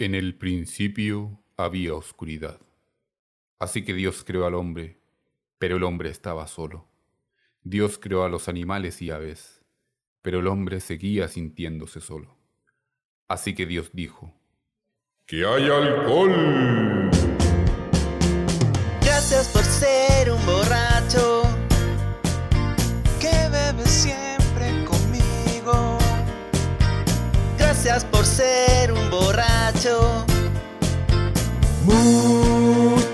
En el principio había oscuridad. Así que Dios creó al hombre, pero el hombre estaba solo. Dios creó a los animales y aves, pero el hombre seguía sintiéndose solo. Así que Dios dijo, ¡Que haya alcohol!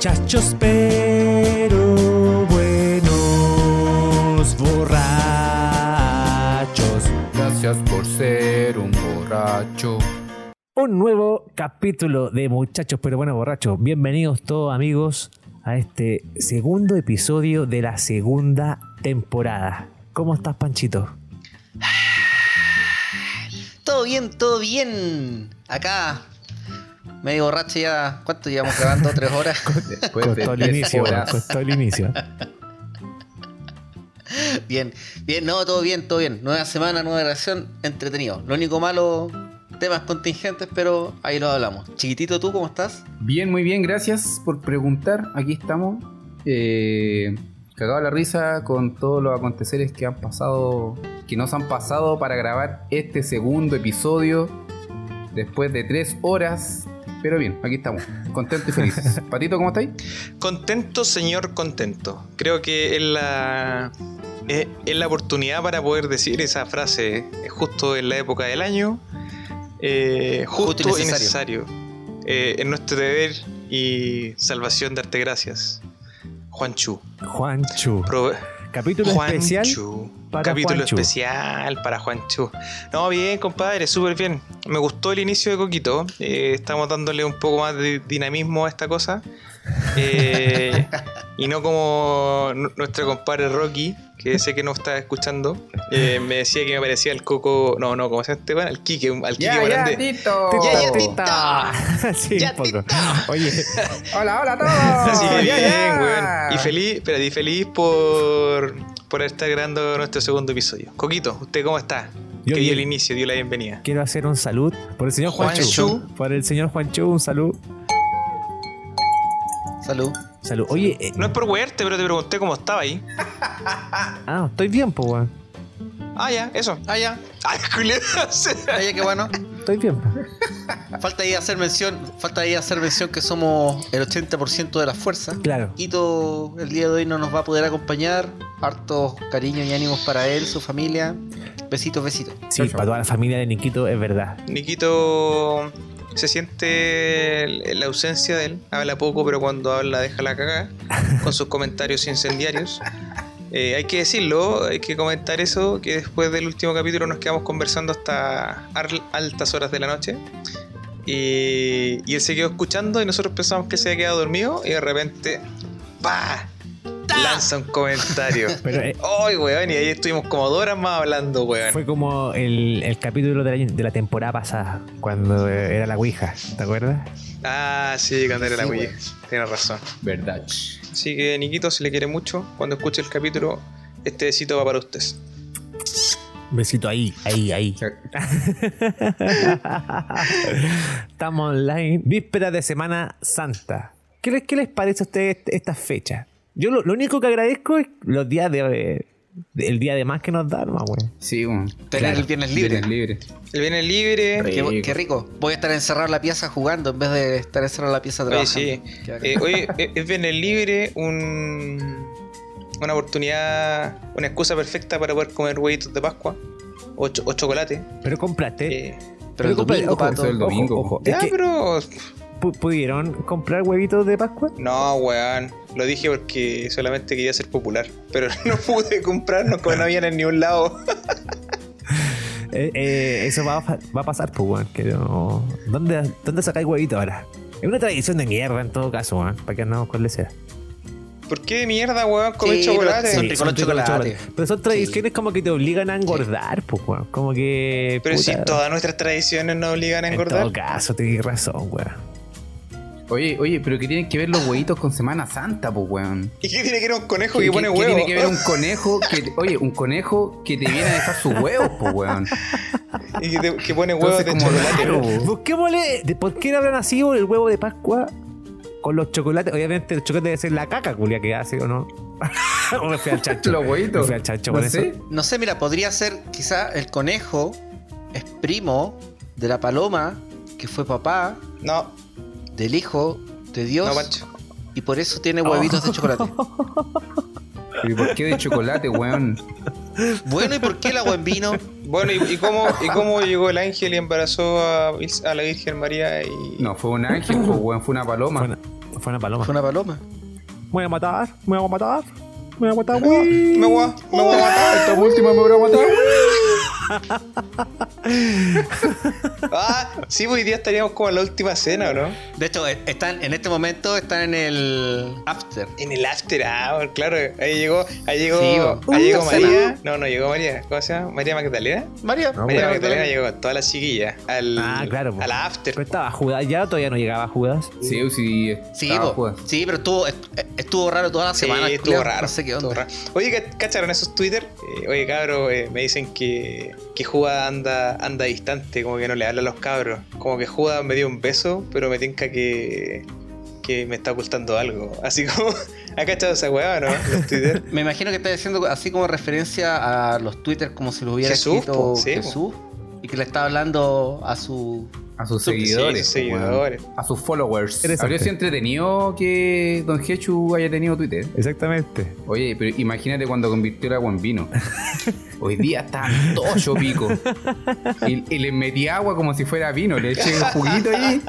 Muchachos, pero buenos borrachos. Gracias por ser un borracho. Un nuevo capítulo de Muchachos, pero buenos borrachos. Bienvenidos todos amigos a este segundo episodio de la segunda temporada. ¿Cómo estás, Panchito? Todo bien, todo bien. Acá, medio borracho ya. ¿Cuánto llevamos grabando? ¿Tres horas? Costó el inicio, costó el inicio. bien, bien, no, todo bien, todo bien. Nueva semana, nueva grabación, entretenido. Lo único malo, temas contingentes, pero ahí lo hablamos. Chiquitito, ¿tú cómo estás? Bien, muy bien, gracias por preguntar. Aquí estamos. Eh, cagado la risa con todos los aconteceres que han pasado, que nos han pasado para grabar este segundo episodio después de tres horas. Pero bien, aquí estamos, contentos y felices. Patito, ¿cómo estáis? Contento, señor, contento. Creo que es la, es, es la oportunidad para poder decir esa frase justo en la época del año, eh, justo, Justo y y necesario. Eh, es nuestro deber y salvación darte gracias. Juanchu. Juanchu. Pro- Capítulo especial Juanchu. para Capítulo especial para Juanchu. No, bien, compadre, súper bien. Me gustó el inicio de Coquito. Eh, estamos dándole un poco más de dinamismo a esta cosa. Eh, y no como nu- nuestro compadre Rocky, que sé que no está escuchando. eh, me decía que me parecía el coco. No, no, ¿cómo se llama este? Al Kike, al Kike grande. Tito. Ya, ya, Tito. sí, Ya, un poco. Tito. Oye, Hola, hola a todos. Así que Ya, bien, ya. weón. Y feliz, pero y feliz por, por estar grabando nuestro segundo episodio. Coquito, ¿usted cómo está? Yo que dio el inicio, dio la bienvenida. quiero hacer un salud por el señor Juanchu. Juanchu. Por el señor Juanchu, un salud. Salud. Salud. Oye, eh, No es por wearte, pero te pregunté cómo estaba ahí. ah, estoy bien, pues, weón. Ah, ya, eso. Ah, ya. Ay. Ah, ya, qué bueno. Estoy bien. Falta ahí hacer mención, falta ahí hacer mención que somos el 80% de la fuerza. Claro. Quito el día de hoy no nos va a poder acompañar. Hartos cariños y ánimos para él, su familia. Besitos, besitos. Sí, para toda la familia de Niquito es verdad. Niquito se siente la ausencia de él. Habla poco, pero cuando habla deja la cagada. Con sus comentarios incendiarios. Eh, hay que decirlo, hay que comentar eso, que después del último capítulo nos quedamos conversando hasta altas horas de la noche. Y, y él se quedó escuchando y nosotros pensamos que se había quedado dormido y de repente lanza un comentario. Pero eh, ¡Ay, weón! Y ahí estuvimos como dos horas más hablando, weón. fue como el, el capítulo de la, de la temporada pasada, cuando eh, era la Ouija, ¿te acuerdas? Ah, sí, cuando era la Wii. weón. Tienes razón. Verdad. Así que, Niquito, si le quiere mucho, cuando escuche el capítulo, este besito va para usted. Besito ahí, ahí, ahí. Estamos online. Víspera de Semana Santa. ¿Qué les, qué les parece a ustedes estas fechas? Yo lo, lo único que agradezco es los días de, el día de más que nos dan, más, güey. Sí, bueno. Tener el viernes libre. Viernes libre. El viernes libre. Re- Qué, Rico. qué rico. Voy a estar encerrado en la pieza jugando en vez de estar encerrado en la pieza Oye, trabajando. sí. Qué bacán. Eh, oye, eh, es viernes libre, un, una oportunidad, una excusa perfecta para poder comer huevitos de Pascua o, cho- o chocolate. Pero compraste. Eh, Pero el compa- domingo, ojo, el domingo. Ojo, ojo. ya, Es que, pero. Pu- ¿Pudieron comprar huevitos de Pascua? No, weón. Lo dije porque solamente quería ser popular. Pero no pude comprarnos como no habían en ningún lado. Eh, eh, eso va a, fa- va a pasar, pues, weón. que no- ¿Dónde, ¿Dónde sacáis huevitos ahora? Es una tradición de mierda en todo caso, weón. Para que andamos con lesera. ¿Por qué de mierda, weón, comer Sí, chocolate? Son ricos los chocolates. Pero son tradiciones como que te obligan a engordar, pues, weón. Como que. Pero si todas nuestras tradiciones nos obligan a En engordar. todo caso, tienes razón, weón. Oye, oye, pero ¿qué tienen que ver los huevitos con Semana Santa, pues, weón? ¿Y qué tiene que ver un conejo ¿Qué, que pone qué- qué tiene que ver un conejo que, oye, un conejo que te viene a dejar sus huevos, pues, weón? y que, te- que pone huevos de Entonces, chocolate. raro. Busquémosle de por qué no habrá nacido el huevo de Pascua con los chocolates. Obviamente el chocolate debe ser la caca, culia, que hace o no. o me fui al chancho. Los Me huevitos. fui al chancho No con sé. eso. No sé, mira, podría ser quizá el conejo es primo de la paloma que fue papá No, del hijo de Dios no, y por eso tiene huevitos de chocolate. ¿Y por qué de chocolate, weón? Bueno, ¿y por qué el agua en vino? Bueno, ¿y, y cómo, ¿y cómo llegó el ángel y embarazó a, a la Virgen María? Y... No, fue un ángel, pues, weón, fue una paloma. Fue una, fue una paloma. Fue una paloma. Me voy a matar, me voy a matar. Me voy a matar, Me voy, me voy, a- me voy a matar. Esta última me voy a matar. Ah, sí, pues hoy día estaríamos como en la última cena, ¿o no? De hecho, eh, están en este momento están en el after. En el after hour, claro. Ahí llegó, ahí llegó, Sí, ahí llegó María. cena. No, no llegó María. ¿Cómo se llama? María Magdalena. María, No, María Magdalena Magdalena. llegó con todas las chiquillas al, Ah, claro, po. a la after. Pero estaba Judas ya, todavía no llegaba Judas. Sí, sí. Sí. Judas. sí, pero estuvo, est- estuvo raro toda la Sí, semana. estuvo raro. No sé qué estuvo raro. Oye, ¿ca- ¿cacharon esos Twitter? Eh, oye, cabros, eh, me dicen que, que Judas anda, anda distante, como que no le habla a los cabros. Como que Judas me dio un beso, pero me tinca que, que me está ocultando algo. Así como, ¿ha cachado esa weá no? Los Twitter. Me imagino que está diciendo así como referencia a los Twitter como si lo hubiera Jesús, escrito po, sí, po. Y que le está hablando a su... A sus Sí, seguidores. sí, pues, seguidores. A sus followers. Habría sido entretenido que Don Hechu haya tenido Twitter. Exactamente. Oye, pero imagínate cuando convirtió el agua en vino. Hoy día está tocho pico. Y, y le metí agua como si fuera vino. Le eché un juguito ahí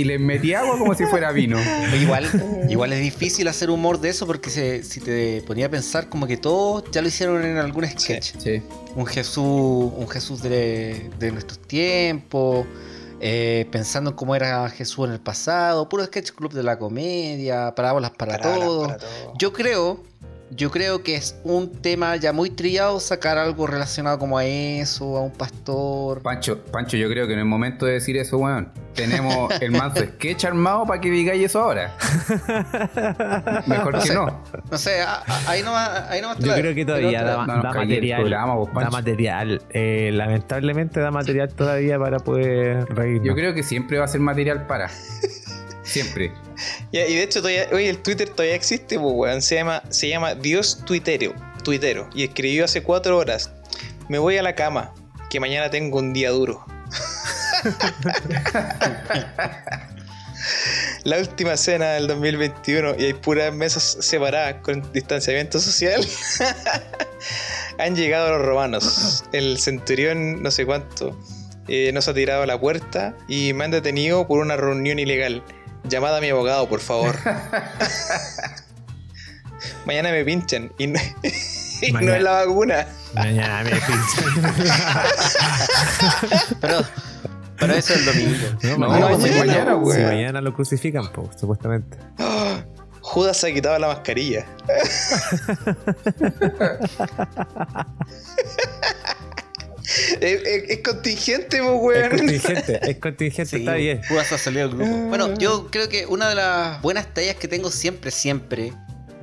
y le metí agua como si fuera vino. Igual, igual es difícil hacer humor de eso porque se- si te ponía a pensar como que todos ya lo hicieron en algún sketch. Sí. Un Jesús, un Jesús de, de nuestros tiempos, eh, pensando en cómo era Jesús en el pasado, puro sketch club de la comedia, parábolas para, Parábolas todo. para todo. Yo creo, yo creo que es un tema ya muy trillado sacar algo relacionado como a eso, a un pastor. Pancho, Pancho, yo creo que no es momento de decir eso, weón. Tenemos el manso sketch armado para que digáis eso ahora. Mejor No que sé, no. no sé, a- a- ahí nomás, ahí nomás te Yo la- creo que todavía da, material. programa, vos, da material. Eh, lamentablemente da material todavía para poder reírnos. Yo creo que siempre va a ser material para. Siempre. Y de hecho, todavía, el Twitter todavía existe, pues, weón. Se llama, se llama Dios Tuitero, Tuitero. Y escribió hace cuatro horas. Me voy a la cama, que mañana tengo un día duro. la última cena del 2021 y hay puras mesas separadas con distanciamiento social. Han llegado los romanos. El centurión, no sé cuánto, eh, nos ha tirado a la puerta y me han detenido por una reunión ilegal. Llamada a mi abogado, por favor. Mañana me pinchan y no, y no es la vacuna. Mañana me pinchan. Pero, pero eso es el domingo. No, No, mañana, si mañana lo crucifican, po, supuestamente. Judas se ha quitado la mascarilla. es, es- es contingente, pues, Es weón. contingente, es contingente, Sí, está bien. Judas ha salido del grupo. Bueno, yo creo que una de las buenas tallas que tengo siempre, siempre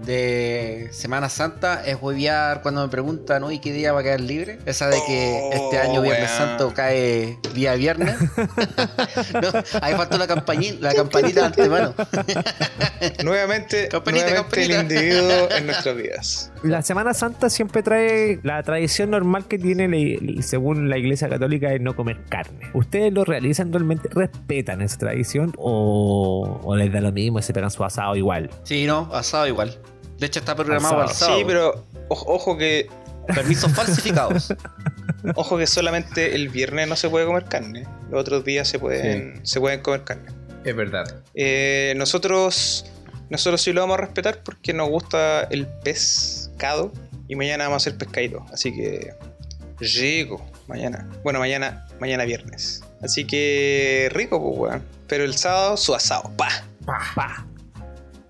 de Semana Santa es huevear cuando me preguntan, uy, ¿qué día va a caer libre? Esa de que Oh, este año Viernes. Santo cae día viernes. no, ahí faltó la campanita, la campanita de antemano. Nuevamente, Campanita, nuevamente el campanita. individuo en nuestras vidas. La Semana Santa siempre trae la tradición normal que tiene, la- según la Iglesia Católica, es no comer carne. ¿Ustedes lo realizan realmente? ¿Respetan esa tradición o, o les da lo mismo y se pegan su asado igual? Sí, no, asado igual. De hecho está programado Asado. al sábado. Sí, pero ojo, ojo que Permisos falsificados. ojo que solamente el viernes no se puede comer carne. Los otros días se pueden, se pueden comer carne. Es verdad. Eh, nosotros, nosotros sí lo vamos a respetar porque nos gusta el pescado y mañana vamos a hacer pescadito. Así que rico mañana. Bueno, mañana, mañana viernes. Así que rico, pues, weón. Pero el sábado su asado, pa. Pa.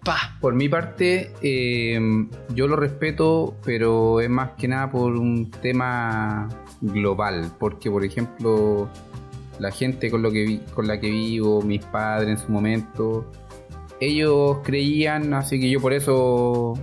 Pa. Por mi parte, eh, yo lo respeto, pero es más que nada por un tema global. Porque, por ejemplo, la gente con, lo que vi- con la que vivo, mis padres en su momento, ellos creían, así que yo por eso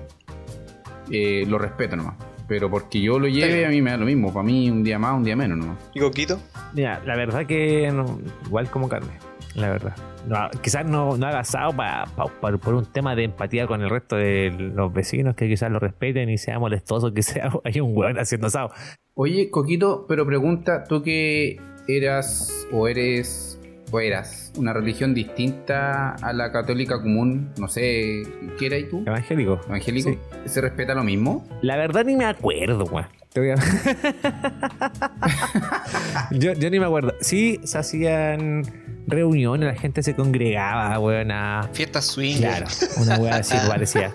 eh, lo respeto nomás. Pero porque yo lo lleve, a mí me da lo mismo. Para mí, un día más, un día menos nomás. ¿Y Coquito? Mira, la verdad que no, igual como carne, la verdad. No, quizás no, no haga asado pa- pa- pa- por un tema de empatía con el resto de los vecinos, que quizás lo respeten y sea molestoso que sea hay un weón haciendo asado. Oye, Coquito, pero pregunta, tú que eras o eres o eras una religión distinta a la católica común, no sé, ¿qué eras tú? Evangélico. ¿Evangélico? Sí. ¿Se respeta lo mismo? La verdad ni me acuerdo, weón. Te voy a- yo, yo ni me acuerdo. Sí, se hacían reuniones, la gente se congregaba, weón, a... Fiesta swing. Claro, una weá así parecía.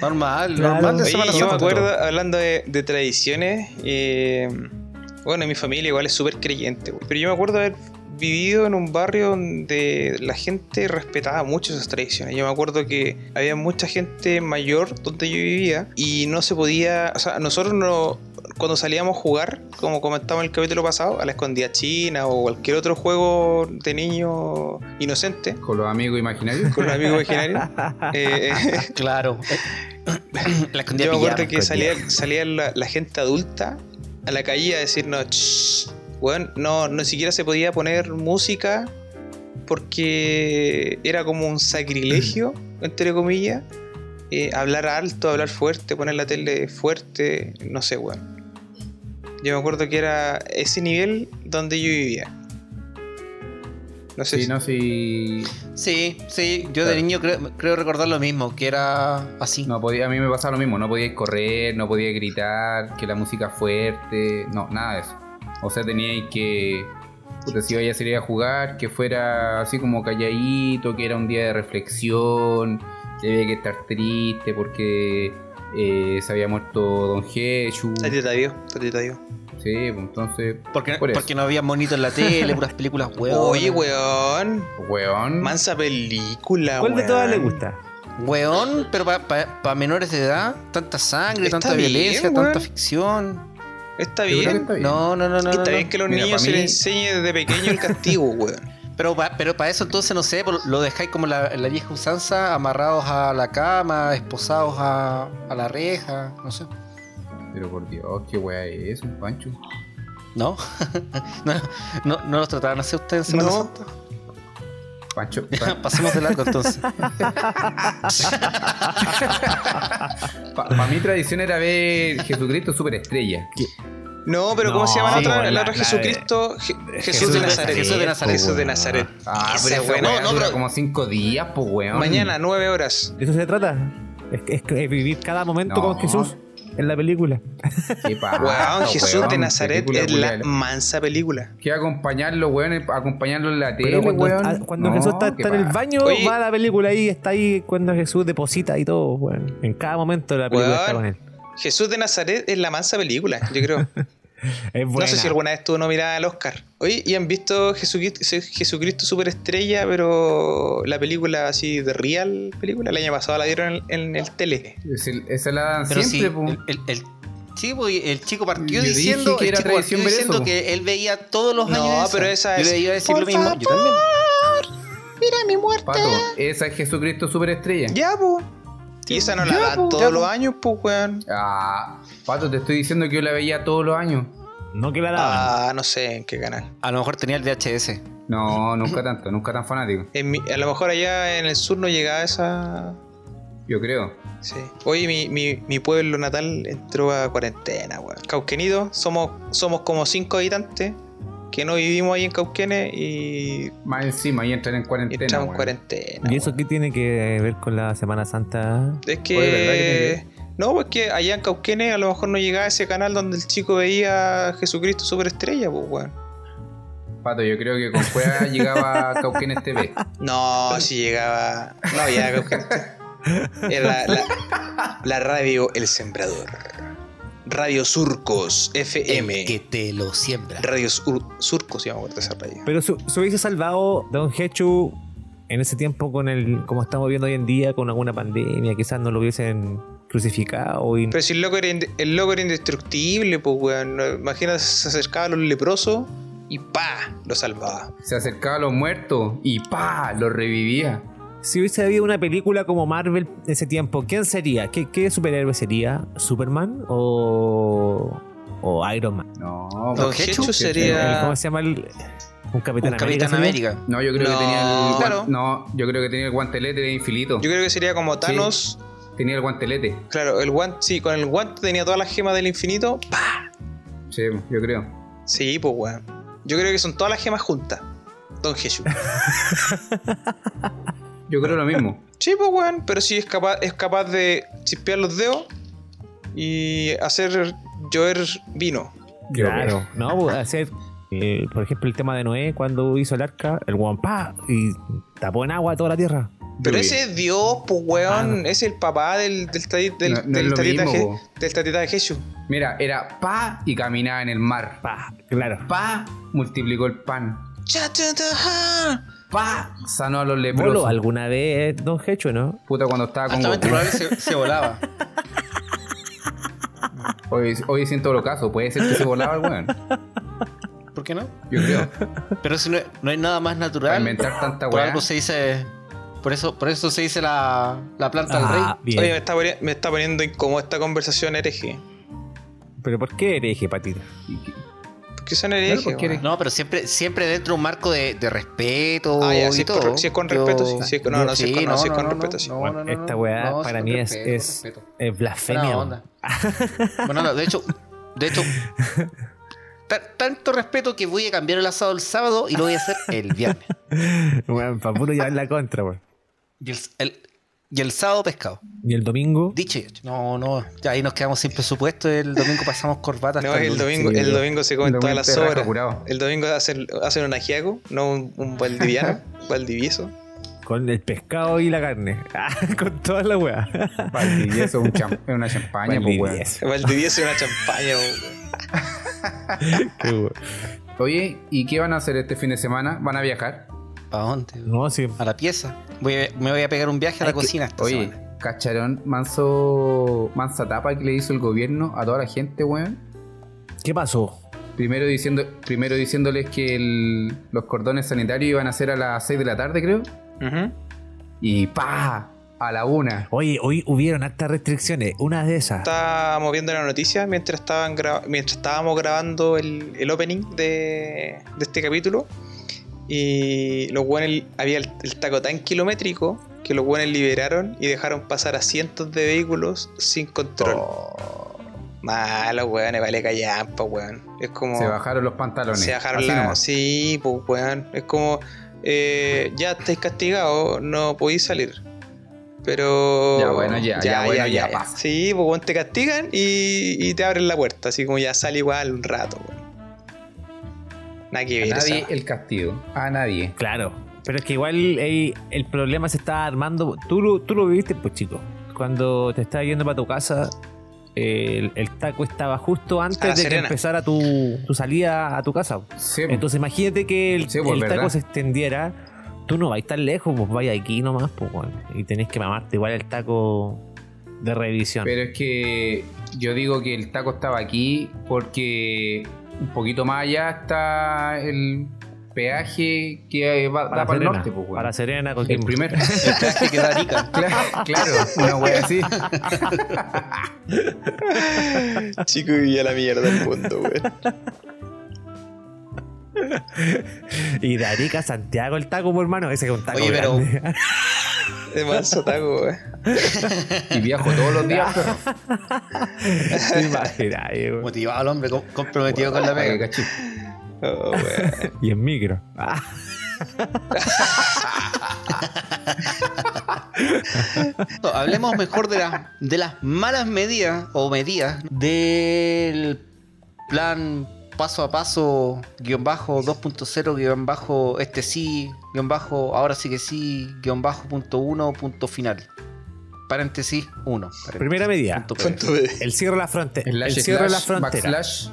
Normal, Claro. normal de Oye, yo me acuerdo, hablando de, de tradiciones, eh, bueno, mi familia igual es súper creyente, güey. pero yo me acuerdo haber vivido en un barrio donde la gente respetaba mucho esas tradiciones. Yo me acuerdo que había mucha gente mayor donde yo vivía y no se podía, o sea, nosotros no, cuando salíamos a jugar, como comentamos en el capítulo pasado, a la escondida china o cualquier otro juego de niño inocente, Con los amigos imaginarios. con los amigos imaginarios, eh, Claro. la escondida Yo me acuerdo que salía, salía la, la gente adulta a la calle a decirnos, "Shh, weón, no, no siquiera se podía poner música porque era como un sacrilegio, entre comillas, eh, hablar alto, hablar fuerte, poner la tele fuerte, no sé, weón. Yo me acuerdo que era ese nivel donde yo vivía. No sé Sí, si- no, sí. Sí, sí, yo de niño creo, creo recordar lo mismo, que era así. No podía, a mí me pasaba lo mismo, no podía correr, no podía gritar, que la música fuerte, no, nada de eso. O sea, tenía que, puta, si iba a salir a jugar, que fuera así como calladito, que era un día de reflexión, que había que estar triste porque eh, se había muerto Don Jesús. Tatita Dios. Sí, pues entonces, Porque, Por porque no había monito en la tele, puras películas huevón. Oye, weón. weón. Mansa película, ¿Cuál de todas le weón. gusta? Weón, pero para menores de edad, tanta sangre, Está tanta bien, violencia, weón. tanta ficción. Está bien. está bien. No, no, no, no. Está no, bien no. que a los Mira, niños se mí- les enseñe desde pequeño el castigo, weón. Pero, pa- pero para eso entonces, no sé, lo dejáis como la, la vieja usanza, amarrados a la cama, esposados a, a la reja, no sé. Pero por Dios, qué weá es eso, Pancho. ¿No? no, no, no los trataban así ustedes en Semana No. Santa? Pancho, pa- Pasemos de largo entonces. Para mi tradición era ver Jesucristo Superestrella. No, pero ¿cómo No, se llama la sí, otra? La la- otra la Jesucristo. Je- Jesús, Jesús de Nazaret. Jesús de Nazaret. Jesús de po, Nazaret. Ah, Esa pero esa buena. weá No, no, dura pero- como cinco días, pues weón. Mañana, nueve horas. ¿De eso se trata? Es, es- es vivir cada momento No. con Jesús en la película. Qué Weón, Jesús weón, de Nazaret película es la mansa película. Que acompañarlo, weón, acompañarlo en la tele, Pero cuando, weón. cuando No, Jesús está, en el baño, Oye. va a la película ahí, está ahí cuando Jesús deposita y todo, weón. En cada momento de la película Weón. está con él. Jesús de Nazaret es la mansa película, yo creo. Es No sé si alguna vez estuvo nominada al Oscar. Oye, ¿y han visto Jesucristo, Jesucristo Superestrella, pero la película así de real película? El año pasado la dieron en, en el tele. Es el- Esa la dan Pero siempre, sí, po. el, el, el- sí, pues, el chico partió Yo diciendo, que el chico partió diciendo eso, que él veía todos los No, años. pero esa Yo es- le iba a decir Por lo mismo. Yo también. Mira mi muerte. Pato, esa es Jesucristo Superestrella. Ya, po. Y esa no la dan po, todos los po. años, pues, weón. Ah, Pato, te estoy diciendo que yo la veía todos los años. No que la daban. Ah, no sé en qué canal. A lo mejor tenía el VHS. No, nunca tanto, nunca tan fanático. En mi- a lo mejor allá en el sur no llegaba esa. Yo creo. Sí. Oye, mi, mi, mi pueblo natal entró a cuarentena, weón. Cauquenido, somos, somos como cinco habitantes que no vivimos ahí en Cauquenes y Más encima, y entran en cuarentena. entramos en cuarentena. ¿Y eso qué tiene que ver con la Semana Santa? Es que. Oye, ¿verdad que no, pues que allá en Cauquenes a lo mejor no llegaba ese canal donde el chico veía a Jesucristo Superestrella, pues, weón. Pato, yo creo que con Cueva llegaba a Cauquenes TV. No, si llegaba. No, ya Cauquenes. Era la, la, la radio El Sembrador. Radio Surcos FM. El que te lo siembra. Radio Sur- Surcos, se llama de esa radio. Pero se se hubiese salvado Don Hechu en ese tiempo con el, como estamos viendo hoy en día, con alguna pandemia, quizás no lo hubiesen crucificado y Pero si el loco era, el loco era indestructible, pues, weón. Imagínate, se acercaba a los leprosos y ¡pa! Lo salvaba. Se acercaba a los muertos y ¡pa! Los revivía. Si hubiese habido una película como Marvel en ese tiempo, ¿quién sería? ¿Qué, qué superhéroe sería? ¿Superman o, o Iron Man. No, Don porque- Hechu El- sería. ¿Cómo se llama el un Capitán Un América? Capitán? América. No, yo creo No, que tenía el claro. No, yo creo que tenía el guantelete de infinito. Yo creo que sería como Thanos. Tenía el guantelete. Claro, el guante, sí, con el guante tenía todas las gemas del infinito. ¡Pah! Sí, yo creo. Sí, pues weón. Yo creo que son todas las gemas juntas. Don Jesús. Yo creo lo mismo. Sí, pues weón, pero sí es capaz, es capaz de chispear los dedos y hacer llover vino. Claro, no, pues, hacer, eh, por ejemplo, el tema de Noé cuando hizo el arca, el guampá y tapó en agua toda la tierra. Pero ese es Dios, pues weón, es el papá del, del, tati- del, No- no del tatita mismo, Je- del tatita de Jesús. Mira, era pa y caminaba en el mar. Pa, claro. Pa multiplicó el pan. Pa sanó a los ¿Voló leprosos. alguna vez Don Hecho, no? Puta, cuando estaba con Goku. probable se, se volaba. Hoy, hoy siento lo caso. Puede ser que se volaba el weón. ¿Por qué no? Yo creo. Pero si no, no hay nada más Para natural. inventar tanta Por weá. algo se dice. Por eso, por eso se dice la, la planta del Ah, rey. bien. Oye, me está, me está poniendo incómoda esta conversación hereje. ¿Pero por qué hereje, Patita? No, pero siempre, siempre dentro de un marco de, de respeto. Ah, ya, y si es todo. con- si es con respeto, sí, si es con- no, no, si es con- no, si es con respeto, sí. Bueno, esta weá no, para mí es, respeto, es, blasfemia. Onda. Bueno, no, de hecho, de hecho, ta- tanto respeto que voy a cambiar el asado el sábado y lo voy a hacer el viernes. Weón, para puro llevar la contra, weón. Y el, el- y el sábado pescado. Y el domingo, Dicho y hecho. No, no, ya ahí nos quedamos sin presupuesto. El domingo pasamos corbata. No, el domingo, sí, el domingo se comen todas las sobras. El domingo hacen, hacen un ajiaco, no un, un valdiviano, valdivieso. con el pescado y la carne. Ah, con toda la weá. Valdivieso es es una champaña, pues weón. Valdivieso. Y una champaña, weón. Qué. Oye, ¿y qué van a hacer este fin de semana? ¿Van a viajar? ¿A dónde? No, sí. A la pieza. Voy a- me voy a pegar un viaje a la Hay que- cocina esta Oye, semana. ¿cacharon manso, mansa tapa que le hizo el gobierno a toda la gente, weón? ¿Qué pasó? Primero, diciendo, primero diciéndoles que el- los cordones sanitarios iban a ser a las 6 de la tarde, creo. Y pa a la una. Oye, hoy hubieron hartas restricciones. Una de esas. Estábamos viendo la noticia mientras, estaban gra- mientras estábamos grabando el, el opening de, de este capítulo. Y los buenos, había el, el taco tan kilométrico que los buenos liberaron y dejaron pasar a cientos de vehículos sin control. Oh, Malo, weón, vale callampa, weón. Es como. se bajaron los pantalones. Se bajaron la. Sí, pues, weón. Es como. eh, ya estáis castigados, no podéis salir. Pero. Ya, bueno, ya, ya, bueno, ya pasa. Sí, pues, weón, te castigan y, y te abren la puerta. Así como ya sale igual un rato, weón. Nada que A ver. nadie esa- el castigo. A nadie. Claro. Pero es que igual ey, el problema se está armando. Tú lo, tú lo viviste, pues chico. Cuando te estabas yendo para tu casa, el, el taco estaba justo antes de que empezara tu, tu salida a tu casa. Sí, Entonces imagínate que el, Sí, pues, el taco se extendiera. Tú no vais tan lejos, pues vaya aquí nomás, pues bueno. Y tenés que mamarte igual el taco de revisión. Pero es que yo digo que el taco estaba aquí porque un poquito más allá está el peaje que va, da para, el norte, pues, para Serena, El primer. El viaje que da Arica. claro, claro, una wea así. Chico vivía la mierda del mundo, weón. Y de Arica a Santiago el taco, pues, hermano. Ese es un taco Oye, pero- grande. De manso taco, weón. Y viajo todos los días, weón. Motivado el hombre, com- comprometido con la pega. Oh. Y en micro. Ah, No, hablemos mejor de, las de las malas medidas o medidas del plan paso a paso, guion bajo 2.0, guion bajo este sí, guion bajo ahora sí que sí, guion bajo punto uno, punto final. Paréntesis 1. Primera medida. El cierre de la frontera. El cierre de la frontera. backslash.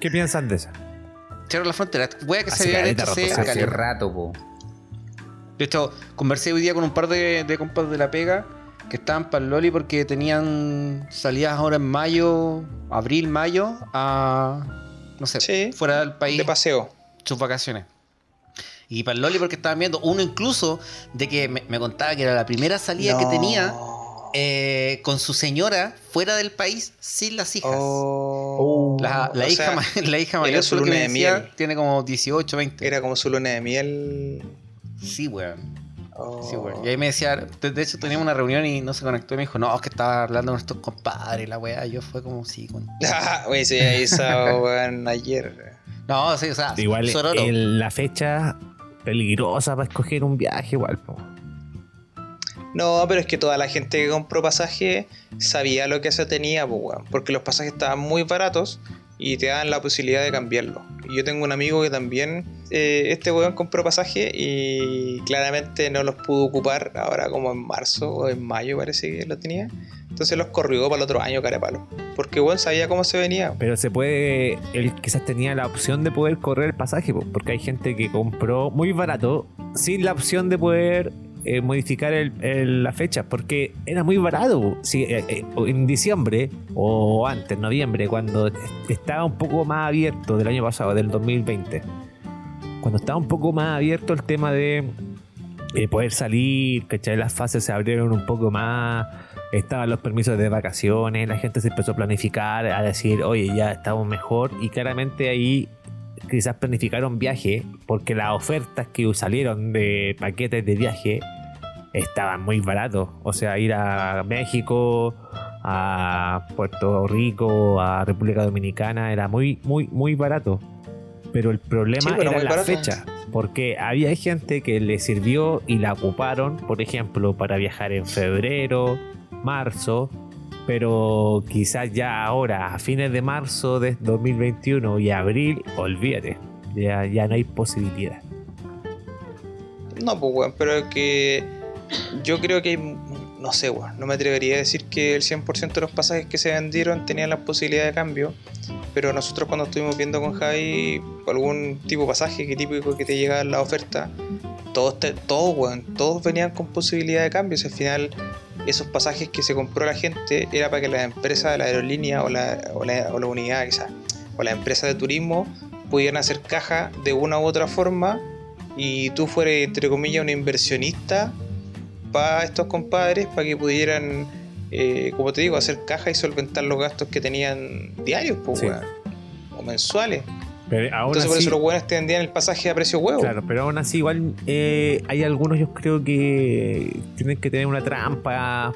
¿Qué piensan de esa? Cierro la frontera. Voy a que se caleta hecho hace hace Hace caleta. rato, po. De hecho, conversé hoy día con un par de, de compas de la pega que estaban para el Loli porque tenían salidas ahora en mayo, abril, mayo, a. No sé, Sí, fuera del país, De paseo. sus vacaciones. Y para el Loli porque estaban viendo uno incluso de que me, me contaba que era la primera salida que tenía eh, con su señora fuera del país sin las hijas. Oh. La, la hija, sea, la hija era mayor su luna de decía, miel. tiene como 18, 20. Era como su luna de miel. Sí, weón. Oh. Sí. Y ahí me decía, de, de hecho teníamos una reunión y no se conectó y me dijo, no, es que estaba hablando con estos compadres, la weá. Yo fue como, sí, con... Ah, avisado, weón, ayer. No, sí, o sea, Igual el- la fecha peligrosa para escoger un viaje, igual. po. No, pero es que toda la gente que compró pasaje sabía lo que se tenía, weón. Porque los pasajes estaban muy baratos y te daban la posibilidad de cambiarlo. Y yo tengo un amigo que también, eh, este weón compró pasaje y claramente no los pudo ocupar ahora como en marzo o en mayo parece que lo tenía. Entonces los corrió para el otro año, carapalo. Porque weón sabía cómo se venía. Pero se puede, él quizás tenía la opción de poder correr el pasaje, po, porque hay gente que compró muy barato sin la opción de poder eh, modificar la fecha, porque era muy barato. eh, eh, en diciembre o antes, noviembre, cuando est- estaba un poco más abierto del año pasado, del 2020, cuando estaba un poco más abierto el tema de poder salir, ¿cachai? Las fases se abrieron un poco más, estaban los permisos de vacaciones, la gente se empezó a planificar, a decir, oye, ya estamos mejor, y claramente ahí quizás planificaron viaje, porque las ofertas que salieron de paquetes de viaje estaban muy baratos, o sea, ir a México, a Puerto Rico, a República Dominicana, era muy, muy, muy barato. Pero el problema Sí, era la barato. fecha, porque había gente que le sirvió y la ocuparon, por ejemplo, para viajar en febrero, marzo, pero quizás ya ahora, a fines de marzo de 2021 y abril, olvídate, ya, ya no hay posibilidad. No, pues, weón, pero que yo creo que hay, no sé, weón, no me atrevería a decir que el 100% de los pasajes que se vendieron tenían la posibilidad de cambio, pero nosotros cuando estuvimos viendo con Javi algún tipo de pasaje que típico que te llega la oferta, todos, te- todos, weón, todos venían con posibilidad de cambio, si al final esos pasajes que se compró la gente era para que la empresa, la aerolínea o la, o la, o la unidad, quizás, o la empresa de turismo pudieran hacer caja de una u otra forma y tú fueras, entre comillas, un inversionista para estos compadres, para que pudieran, eh, como te digo, hacer caja y solventar los gastos que tenían diarios, pues, Sí. o mensuales. Pero aún Entonces, por así- eso los buenos te vendían el pasaje a precio huevo. Claro, pero aún así igual eh, hay algunos yo creo que tienen que tener una trampa.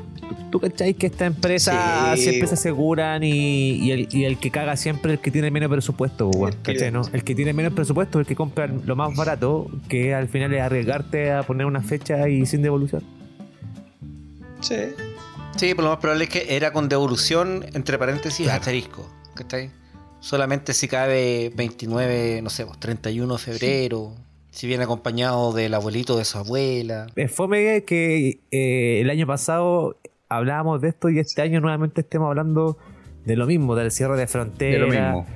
¿Tú, cachai que esta empresa Sí. siempre se aseguran y, y el, y el que caga siempre es el que tiene menos presupuesto, weón, El ¿cachai, no? El que tiene menos presupuesto es el que compra lo más barato, que al final es arriesgarte a poner una fecha y sin devolución. Sí. Sí, por lo más probable es que era con devolución, entre paréntesis, Claro. asterisco. ¿Cachai? Solamente si cabe 29, no sé, pues, 31 de febrero. Si viene acompañado del abuelito de su abuela. Es fome que eh, el año pasado hablábamos de esto y este año nuevamente estemos hablando de lo mismo, del cierre de De fronteras. lo mismo.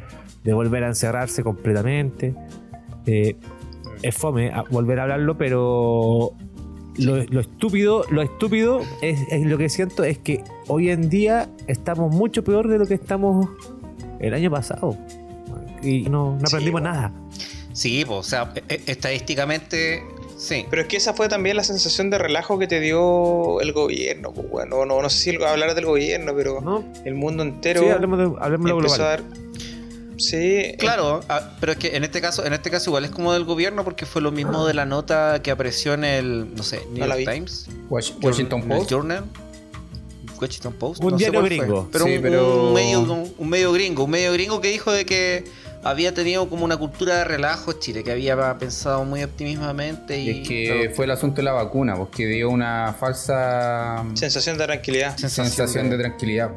de volver a encerrarse completamente. Eh, es fome a- volver a hablarlo, pero lo, lo estúpido, lo estúpido es, es lo que siento es que hoy en día estamos mucho peor de lo que estamos el año pasado. Y no, aprendimos bueno. nada. Sí, pues, o sea, e- e- estadísticamente, sí. Pero es que esa fue también la sensación de relajo que te dio el gobierno, pues, weón. No, sé si hablar del gobierno, pero ¿no? el mundo entero Sí, hablemos de, hablemos de global. a dar. Sí, Claro, ah, pero es que en este caso, en este caso igual es como del gobierno porque fue lo mismo de la nota que apareció en el, no sé, New York. Times, Wash- Washington Post. Journal, Washington Post, Un no diario fue, gringo. pero, Sí, un, pero- un medio, un, un medio gringo, un medio gringo que dijo de que había tenido como una cultura de relajo Chile, que había pensado muy optimismamente y, Y es que fue el asunto de la vacuna, porque dio una falsa sensación de tranquilidad. sensación de tranquilidad.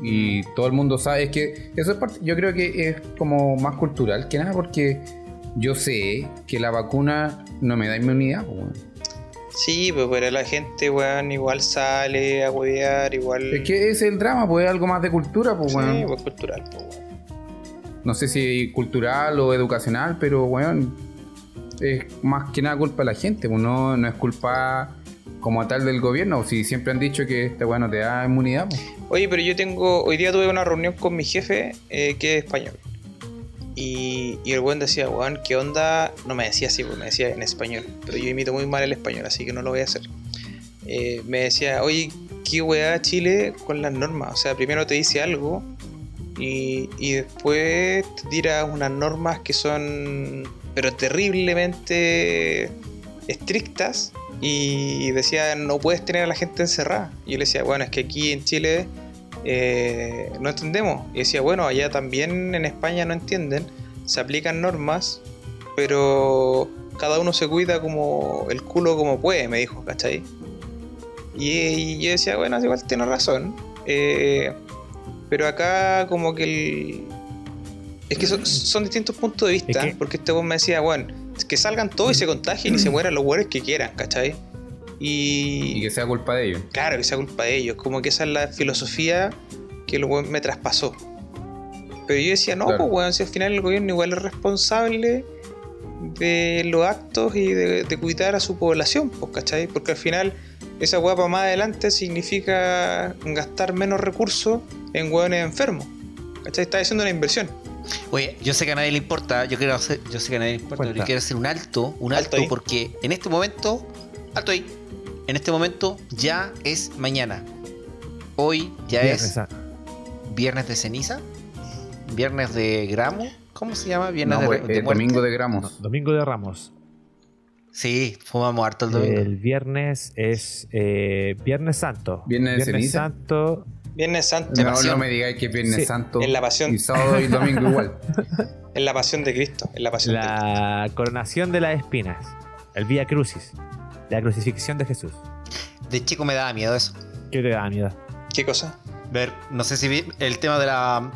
Y todo el mundo sabe, es que eso es parte, yo creo que es como más cultural que nada, porque yo sé que la vacuna no me da inmunidad. Sí, pues, pero la gente, weón, igual sale a huevear, igual. Es que es el drama, pues es algo más de cultura, pues Sí, weón. pues cultural, pues, weón. No sé si cultural o educacional, pero weón, es más que nada culpa de la gente, pues no, no es culpa como tal del gobierno, si siempre han dicho que este weón no te da inmunidad, pues. Oye, pero yo tengo. Hoy día tuve una reunión con mi jefe eh, que es español. Y, y el buen decía, weón, ¿qué onda? No me decía así, me decía en español. Pero yo imito muy mal el español, así que no lo voy a hacer. Eh, me decía, oye, ¿qué weá Chile con las normas? O sea, primero te dice algo y, y después te tira unas normas que son pero terriblemente estrictas y decía no puedes tener a la gente encerrada. Y yo le decía, bueno, es que aquí en Chile eh, no entendemos. Y decía, bueno, allá también en España no entienden, se aplican normas, pero cada uno se cuida como el culo como puede, me dijo, ¿cachai? Y, y yo decía, bueno, igual tiene razón. Eh, pero acá como que el... Es que son, son distintos puntos de vista, Es que- porque este weón me decía, bueno, que salgan todos y se contagien y se mueran los hueones que quieran, ¿cachai? Y que sea culpa de ellos. Claro, que sea culpa de ellos. Como que esa es la filosofía que el weón me traspasó. Pero yo decía, no, Claro. pues weón, si al final el gobierno igual es responsable de los actos y de, de cuidar a su población, pues, ¿cachai? Porque al final esa weá para más adelante significa gastar menos recursos en hueones enfermos. ¿Cachai? Está haciendo una inversión. Oye, yo sé que a nadie le importa, yo quiero hacer, yo sé que a nadie le importa, pero Cuenta. yo quiero hacer un alto, un Alto alto, porque en este momento, alto ahí, en este momento ya es mañana. Hoy ya Viernes, es ah. viernes de ceniza, viernes de gramo, ¿cómo se llama? Viernes No, de, de muerte. domingo de gramos. Domingo de Ramos. Sí, fumamos harto el domingo. El viernes es eh, Viernes Santo. Viernes de ceniza. Santo. Viernes Santo, No, no me digáis que es Viernes Sí, Santo. en la pasión. Y sábado y domingo igual. en la pasión de Cristo. En la pasión de Cristo. La coronación de las espinas. El Vía Crucis. La crucifixión de Jesús. De chico me daba miedo eso. ¿Qué te da miedo? ¿Qué cosa? Ver, no sé si vi el tema de la.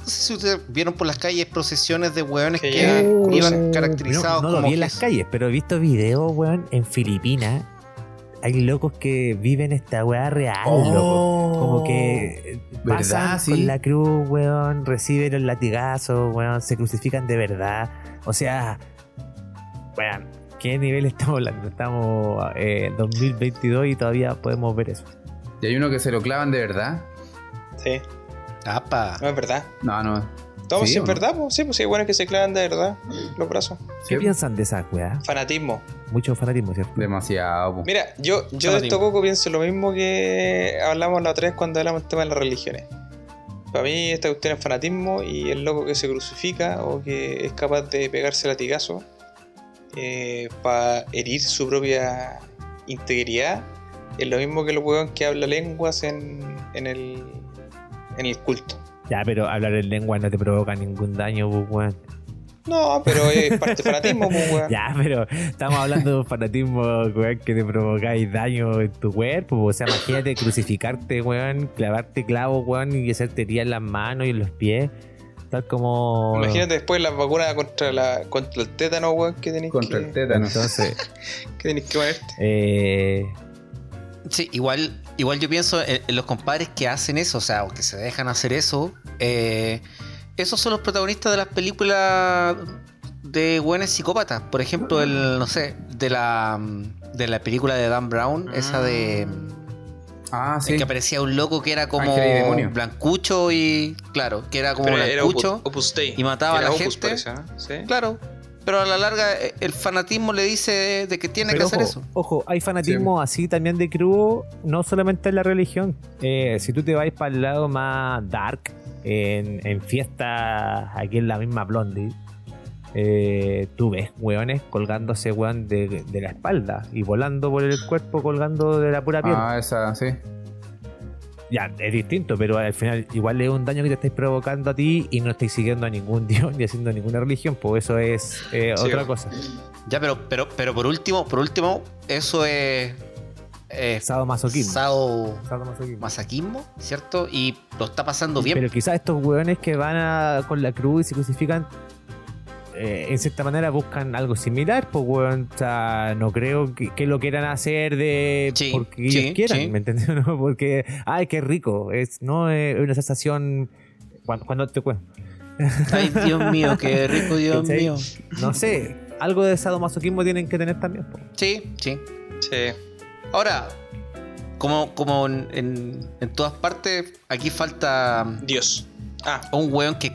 No sé si ustedes vieron por las calles procesiones de hueones Que iban caracterizados no, no lo como vi en las calles, pero he visto videos, weón, en Filipinas. Hay locos que viven esta weá real, loco. Como que pasan con la cruz, weón, reciben el latigazo, weón, se crucifican de verdad. O sea, weón, ¿qué nivel estamos hablando? Estamos en 2022 y todavía podemos ver eso. Y hay uno que se lo clavan de verdad. Sí, Apa. no es verdad. No, no. No, Sí, sí, ¿o es no? verdad, pues, sí, pues sí, bueno que se clavan de verdad los brazos. ¿Qué Sí, piensan de esa weá? Fanatismo. Mucho fanatismo, ¿cierto? Demasiado. po. Mira, yo, yo de esto poco pienso lo mismo que hablamos la otra vez cuando hablamos del tema de las religiones. Para mí esta cuestión es fanatismo y el loco que se crucifica o que es capaz de pegarse latigazo para herir su propia integridad es lo mismo que el weón que habla lenguas en, en, el, en el culto. Ya, pero hablar en lengua no te provoca ningún daño, pues, weón. No, pero es parte de fanatismo, pues, weón. Ya, pero estamos hablando de un fanatismo, weón, que te provocáis daño en tu cuerpo. O sea, imagínate crucificarte, weón, clavarte clavos, weón, y hacerte herir en las manos y en los pies. Tal como. Imagínate después las vacunas contra, la, contra el tétano, weón, que tenéis Contra que, el tétano. Entonces, que, tenéis que ponerte. eh, Sí, igual, igual yo pienso en, en los compadres que hacen eso, o sea, o que se dejan hacer eso. eh, esos son los protagonistas de las películas de buenos psicópatas. Por ejemplo, el, no sé, de la, de la película de Dan Brown, esa de. Ah, en sí. que aparecía un loco que era como y blancucho y. Claro, que era como Pero era blancucho. Opus, Opus Dei. y mataba a la Opus, gente. parece, ¿no? Sí. Claro. Pero a la larga eh, el fanatismo le dice de que tiene pero que hacer eso. ojo, hay fanatismo así también de crudo, no solamente en la religión. Eh, si tú te vas para el lado más dark, en, en fiestas aquí en la misma Blondie, eh, tú ves weones colgándose weón de, de la espalda y volando por el cuerpo colgando de la pura piel. Ah, esa, sí. Ya, es distinto, pero al final igual es un daño que te estáis provocando a ti y no estáis siguiendo a ningún dios ni haciendo ninguna religión, pues eso es eh, Sí, otra cosa. Ya, pero, pero, pero por último, por último, eso es. Sadomasoquismo. sado- Sadomasoquismo. masoquismo, ¿cierto? Y lo está pasando bien. Pero quizás estos hueones que van a- con la cruz y se crucifican, eh, en cierta manera buscan algo similar, pues weón. O sea, no creo que, que lo quieran hacer de Sí, porque sí, ellos quieran, sí. ¿me entiendes? No, porque, ay, qué rico. Es, no es una sensación. Cuando, cuando te cuento. Ay, Dios mío, qué rico, Dios ¿Cachai? mío. No sé, algo de sadomasoquismo tienen que tener también. po. Sí, sí. Sí. Ahora, como, como en, en- en todas partes, aquí falta Dios. Ah, un weón que.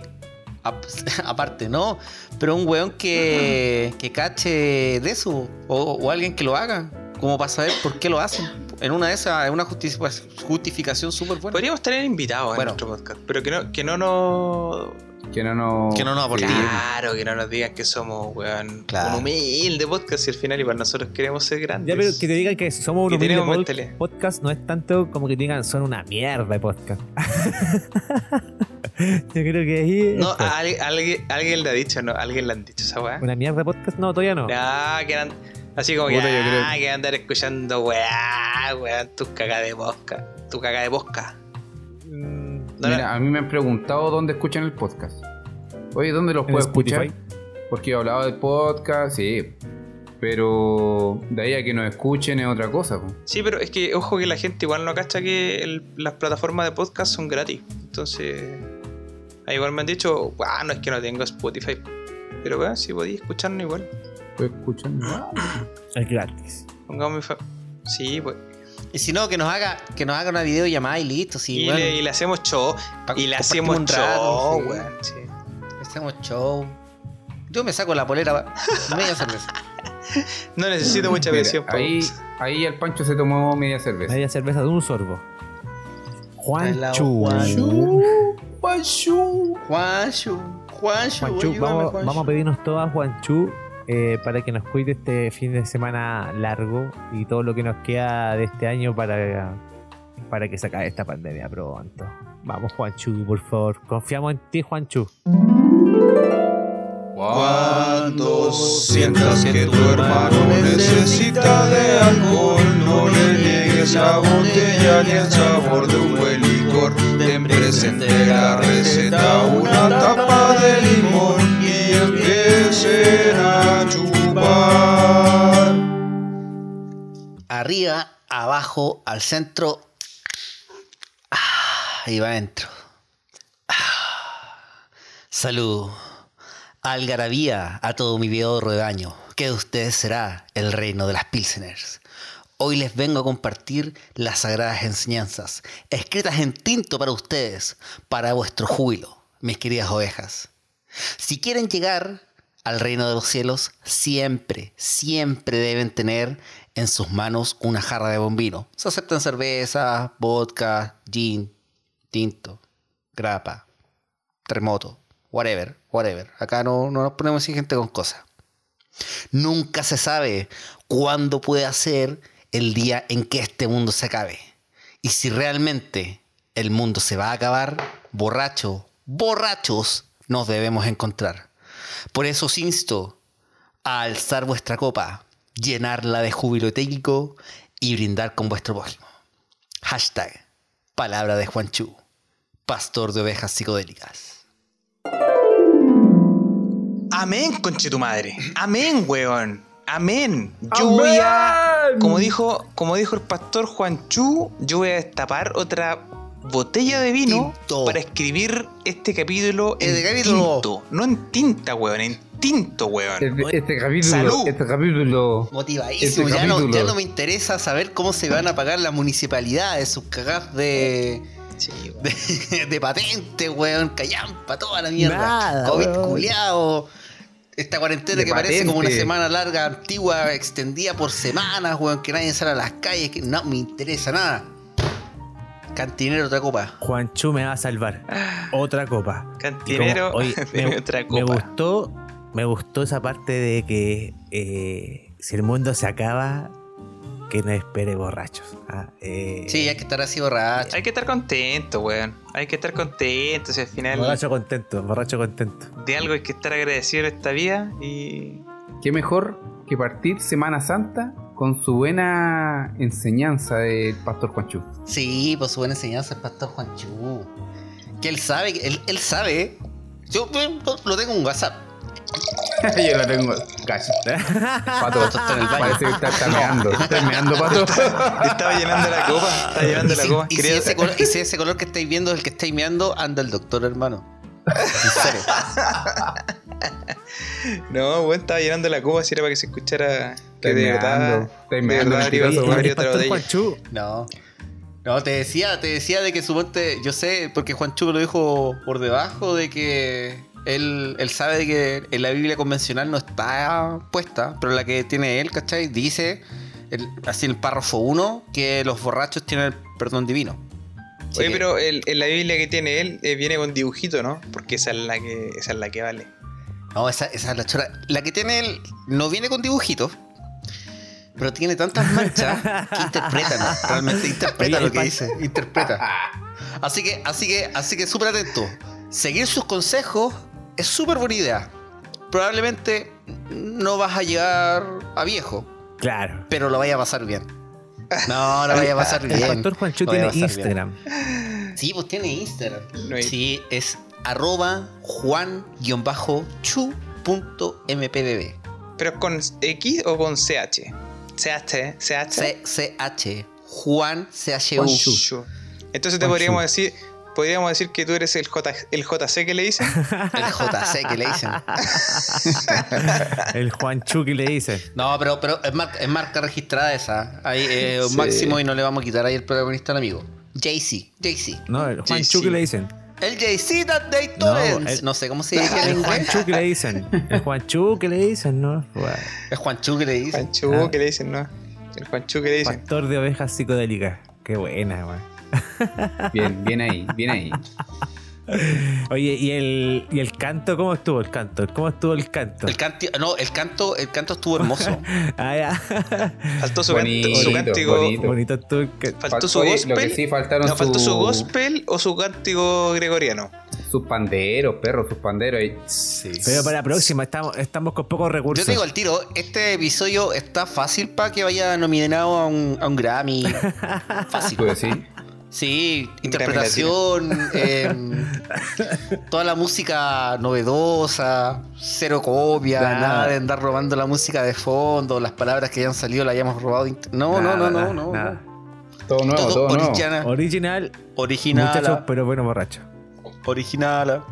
Ap- Aparte, ¿no? Pero un weón que, que cache de eso. O, o alguien que lo haga. Como para saber por qué lo hacen. En una de esas, es una justific- justificación súper buena. Podríamos tener invitados Bueno. en nuestro podcast, pero que no, que no nos. Que no nos. Que no nos aporte. Claro, que no nos digan que somos, weón, Claro. un humilde podcast y al final, y para nosotros queremos ser grandes. Ya, pero que te digan que somos un humilde pod- podcast no es tanto como que te digan son una mierda de podcast. Yo creo que ahí. No. Ah, alguien, alguien, alguien le ha dicho, ¿no? Alguien le han dicho esa weá. Una mierda de podcast, no, todavía no. Ah, que eran. Así como que, Puta, ah, que andar escuchando weá, weá, tu caga de bosca. Tu caga de bosca. Mm, no, Mira, a mí me han preguntado dónde escuchan el podcast. Oye, ¿dónde los ¿En puedo escuchar? Porque yo hablaba del podcast, sí. Pero de ahí a que nos escuchen es otra cosa. po. Sí, pero es que, ojo, que la gente igual no cacha que el- las plataformas de podcast son gratis. Entonces, ahí igual me han dicho, ah, no es que no tengo Spotify. Pero weón, si podéis escucharnos igual. Pues escuchan. Es gratis. Pongamos mi fa- Sí, pues. Y si no, que nos haga, que nos haga una videollamada y listo. Sí, y, bueno. le, y le hacemos show. Pa- Y le hacemos un show, sí. Sí. Hacemos show. Yo me saco la polera media cerveza. No necesito mucha presión. ahí, ahí el Pancho se tomó media cerveza. Media cerveza de un sorbo. Juanchu. Juanchu. Juanchu. Juanchu. Juanchu, ayúdame, vamos, Juanchu. vamos a pedirnos todas Juanchu eh, para que nos cuide este fin de semana largo y todo lo que nos queda de este año para, para que se acabe esta pandemia pronto. Vamos, Juanchu, por favor. Confiamos en ti, Juanchu. Cuando sientas que tu hermano necesita de alcohol, no le niegues la botella ni el sabor de un buen licor. Ten presente la receta, una tapa de limón y empiecen a chupar. Arriba, abajo, al centro. Ah, y va adentro. Ah. Salud. Algarabía a todo mi viejo rebaño, que de ustedes será el reino de las Pilseners. Hoy les vengo a compartir las sagradas enseñanzas, escritas en tinto para ustedes, para vuestro júbilo, mis queridas ovejas. Si quieren llegar al reino de los cielos, siempre, siempre deben tener en sus manos una jarra de bombino. Se aceptan cerveza, vodka, gin, tinto, grapa, terremoto, whatever, whatever. Acá no, no nos ponemos exigentes con cosas. Nunca se sabe cuándo puede ser el día en que este mundo se acabe. Y si realmente el mundo se va a acabar, borracho, borrachos nos debemos encontrar. Por eso os insto a alzar vuestra copa, llenarla de júbilo etélico y brindar con vuestro prójimo. Hashtag Palabra de Juanchu, pastor de ovejas psicodélicas. Amén, conche tu madre. Amén, weón. Amén. Yo voy a. Como dijo, como dijo el pastor Juan Chu, yo voy a destapar otra botella de vino Tinto. para escribir este capítulo en Este capítulo. tinto. No en tinta, weón, en tinto, weón. Este, este capítulo, Salud. este capítulo. Motivadísimo, Este ya, no, ya no me interesa saber cómo se van a pagar las municipalidades, sus cagadas de, Sí, de, de patente, weón, callampa, toda la mierda. Nada, COVID weón. culiao. Esta cuarentena De que parece como una semana larga, antigua, extendida por semanas, weón, que nadie sale a las calles, que no me interesa nada. Cantinero otra copa. Juanchu me va a salvar. Otra copa. Cantinero como- oye, de me, otra me copa. gustó, me gustó esa parte de que eh, si el mundo se acaba, que no espere borrachos. Ah, eh, Sí, hay que estar así borracho. Hay que estar contento, weón. Hay que estar contento. Si al final Borracho contento, borracho contento. de algo hay que estar agradecido en esta vida y. Qué mejor que partir Semana Santa con su buena enseñanza del Pastor Juanchu. Sí, por su buena enseñanza el pastor Juanchu. Que él sabe, él, él sabe. Yo eh, lo tengo en WhatsApp. Yo lo tengo. Cacho. Pato, está en el baño. parece que está, está meando. Está meando, pato. Estaba llenando la copa. Estaba llenando Y la si, copa. y si ese color, y si ese color que estáis viendo es el que estáis mirando, anda el doctor, hermano. En serio. No, weón, estaba llenando la copa si era para que se escuchara que de verdad. meando, estoy de meando, verdad iba a mentiroso, tomar el otra pastor botella. Juanchu, No. No, te decía, te decía de que suponte, yo sé, porque Juan Chu lo dijo por debajo, de que él, él sabe que en la Biblia convencional no está puesta, pero la que tiene él, ¿cachai? Dice el- así en el párrafo 1, que los borrachos tienen el perdón divino. Así Oye, que- pero el- en la Biblia que tiene él eh, viene con dibujito, ¿no? Porque esa es la que, esa es la que vale. No, esa, esa es la chora. La que tiene él no viene con dibujitos, pero tiene tantas manchas que interpreta, ¿no? Realmente interpreta Oye, lo que dice. Interpreta. Así que, así que, así que súper atento. Seguir sus consejos es súper buena idea. Probablemente no vas a llegar a viejo, Claro. pero lo vaya a pasar bien. No, lo vaya a pasar bien. El pastor Juancho tiene bien. Instagram. Sí, pues tiene Instagram. Sí, es arroba juan-chu.mpdb. ¿Pero es con X o con CH? CH, CH. C-C-H. Juan C-H-U. Entonces te podríamos decir, podríamos decir que tú eres el, J, el JC que le dicen. El JC que le dicen. El Juanchu que le dicen. No, pero, pero es, marca, es marca registrada esa. Ahí, eh, un Sí. máximo y no le vamos a quitar ahí el protagonista al amigo. JC. JC. No, el Juanchu que le dicen. El JC that they Torrents. el- No, sé cómo se dice El. Juanchu que le dicen. El Juanchu que le dicen, ¿no? Bueno, Es Juanchu que le dice. Juanchu Ah. que le dicen, ¿no? El Juanchu que le dicen. Pastor de ovejas psicodélicas. Qué buena, weón. Bien, bien ahí, bien ahí. Oye, ¿y el, ¿y el canto? ¿Cómo estuvo el canto? ¿Cómo estuvo el canto? El canti- no, el canto, el canto estuvo hermoso. Ah, ya. Faltó su, Bonito, canto- su bonito, cántico. bonito. Bonito estuvo el canto. Faltó su gospel. Sí no, faltó su- su gospel o su cántico gregoriano. sus panderos, perros, sus panderos. Sí. Pero para la próxima estamos, estamos con pocos Yo recursos. te digo al tiro, este episodio está fácil para que vaya nominado a un, a un Grammy. Fácil. Tú decís. Sí, interpretación, em, toda la música novedosa, cero copia, Nada. nada. de andar robando la música de fondo, las palabras que hayan salido las hayamos robado. No, no, no, Nada, no, no, nada. Todo nuevo, Todo todo, nuevo. original, Original, original, muchachos, pero bueno, borracho. original.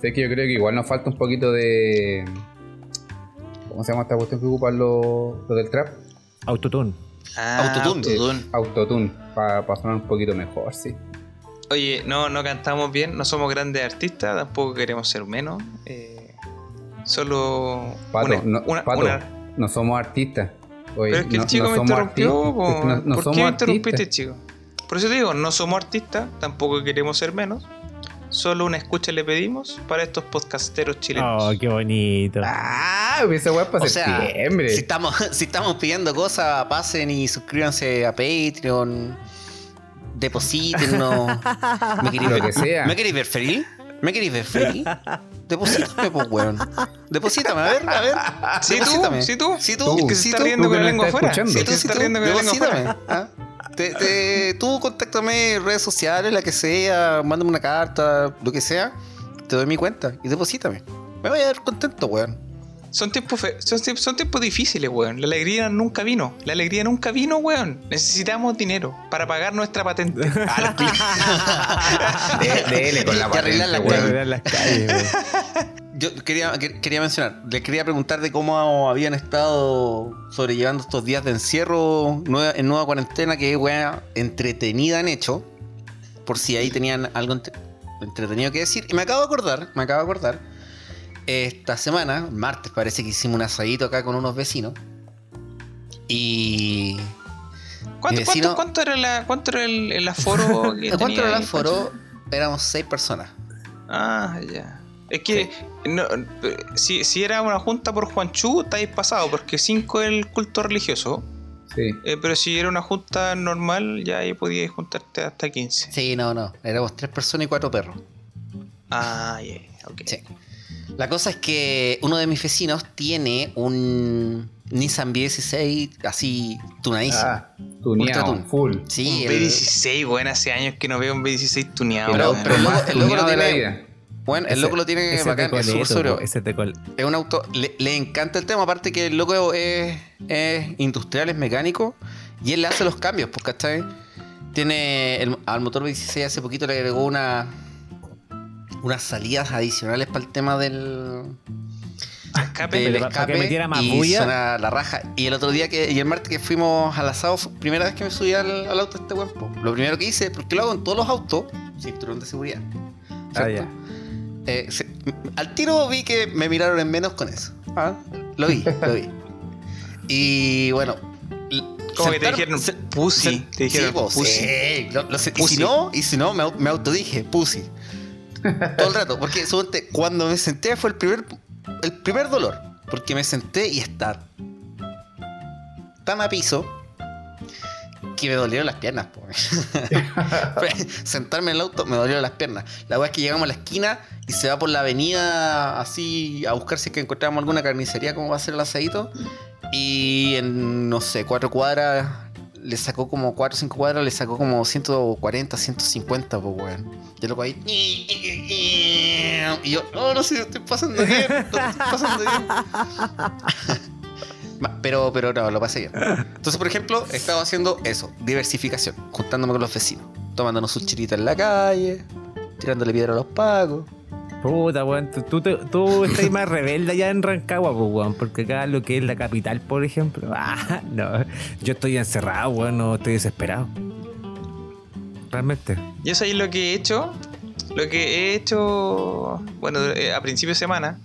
Sé que yo creo que igual nos falta un poquito de. ¿Cómo se llama esta cuestión que ocupan los, los del trap? Autotune. Ah, Autotune. autotune. Autotune, para sonar un poquito mejor, sí. Oye, no, no cantamos bien, no somos grandes artistas, tampoco queremos ser menos. eh, solo. Pato, una- no, una- Pato, una- no somos artistas. Oye, Pero es que no- el chico no me somos interrumpió. po. Es que ¿Por qué me interrumpiste, chico? Por eso te digo, no somos artistas, tampoco queremos ser menos. Solo una escucha le pedimos para estos podcasteros chilenos. Oh, qué bonito. Ah, esa weá es para O sea, septiembre. si estamos, si estamos pidiendo cosas, pasen y suscríbanse a Patreon, deposítennos. ¿Me queréis Lo ver, que sea. ¿Me queréis ver feliz? ¿Me queréis ver feliz? Deposítame, pues, weón. Deposítame, a ver, a ver. Sí, tú, Deposítame. sí, tú. Sí, tú. Tú, que sí, se está tú. riendo tú con la lengua afuera. Sí, tú tú, se sí, está tú. riendo con la lengua afuera. Te, te- tú contáctame redes sociales, la que sea, mándame una carta, lo que sea. Te doy mi cuenta y deposítame. Me voy a ver contento, weón. Son tiempos, fe- son, tiempos- son tiempos difíciles, weón. La alegría nunca vino. La alegría nunca vino, weón. Necesitamos dinero para pagar nuestra patente. Ah, De- Dele con la Y arreglar la patente. Arreglar las calles, weón. Yo quería, que- quería mencionar, les quería preguntar de cómo habían estado sobrellevando estos días de encierro nueva- en nueva cuarentena, que wea entretenida han hecho, por si ahí tenían algo entre- entretenido que decir. Y me acabo de acordar, me acabo de acordar, esta semana, martes parece que hicimos un asadito acá con unos vecinos. Y... ¿Cuánto, vecino- cuánto- cuánto era, la, cuánto era el, el aforo que ¿Cuánto tenía era el aforo? Éramos seis personas. Ah, ya. Es que no, si, si era una junta por Juanchu, estáis pasado, porque 5 es el culto religioso. Sí. Eh, pero si era una junta normal, ya ahí podíais juntarte hasta 15. Sí, no, no. Éramos tres personas y cuatro perros. Ah, ya, ok. Sí. La cosa es que uno de mis vecinos tiene un Nissan B16 así tunadísimo. Ah, tuneado, full. sí, un el- B16, bueno, hace años que no veo un B16 tuneado. Pero- pero el loco- más el loco lo tuneado de la tiene- vida. Bueno, el Ese- loco lo tiene ese bacán, es súper sobrio. ese Es un auto, le, le encanta el tema, aparte que el loco es, es industrial, es mecánico, y él le hace los cambios, pues, ¿cachai? Tiene, el- al motor B16 hace poquito le agregó una unas salidas adicionales para el tema del, Escape. del Para que escape metiera más y bulla. suena la raja. Y el otro día que, y el martes que fuimos al asado, fue primera vez que me subí al, al auto de este weón. po. Lo primero que hice, porque lo hago en todos los autos, cinturón de seguridad. Ah. Eh, se- al tiro vi que me miraron en menos con eso. Ah, Lo vi, lo vi. Y bueno, Como que te dijeron se- pussy. se- Te dijeron sí, pussy. sí. Lo- lo sé. Y si no, y si no, me, me autodije, pussy. Todo el rato. Porque suponte, cuando me senté fue el primer, el primer dolor. Porque me senté y está tan a piso que me dolieron las piernas. Sentarme en el auto me dolieron las piernas. La verdad es que llegamos a la esquina y se va por la avenida así a buscar si es que encontramos alguna carnicería como va a ser el asadito. Y en, no sé, cuatro cuadras, le sacó como cuatro o cinco cuadras, le sacó como 140, 150, pues weón. Yo loco ahí. Y yo, oh, no sé, estoy pasando bien, estoy pasando bien. Pero, pero no, lo pasé bien. Entonces, por ejemplo, he estado haciendo eso, diversificación, juntándome con los vecinos, tomándonos sus chiritas en la calle, tirándole piedra a los pagos. Puta, weón. Tú, tú, tú estás más rebelde allá en Rancagua, pues, weón. Porque acá lo que es la capital, por ejemplo. Ah, no. Yo estoy encerrado, weón. No estoy desesperado. Realmente. Yo eso es lo que he hecho. Lo que he hecho, bueno, eh, a principio de semana,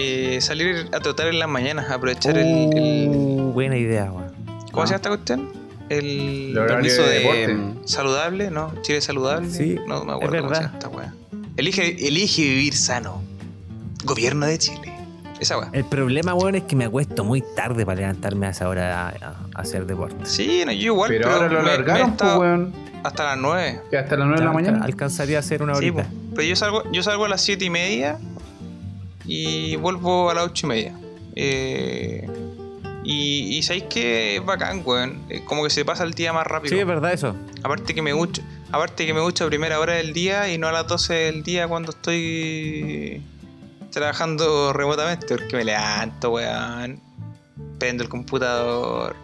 eh, salir a trotar en las mañanas, aprovechar el, el- Uh, buena idea, weón. ¿Cómo se llama esta cuestión? El Permiso de de, deporte. saludable, ¿no? Chile saludable. Sí, no me es acuerdo cómo se llama esta weá. Elige, elige vivir sano. Gobierno de Chile. Esa weá. El problema, weón, es que me acuesto muy tarde para levantarme a esa hora a, hacer deporte. Sí, no, yo igual, Pero ahora lo me- me he alargaron, pues, weón. hasta las 9. Que hasta las 9 de la mañana. Alcanzaría a hacer una Sí, horita. pero yo salgo, yo salgo a las 7 y media y vuelvo a las 8 y media. Eh, y, y sabéis que es bacán, weón. Eh, Como que se pasa el día más rápido. sí, es verdad eso. Aparte que me gusta, aparte que me gusta a primera hora del día y no a las 12 del día cuando estoy trabajando remotamente, porque me levanto, weón. Prendo el computador.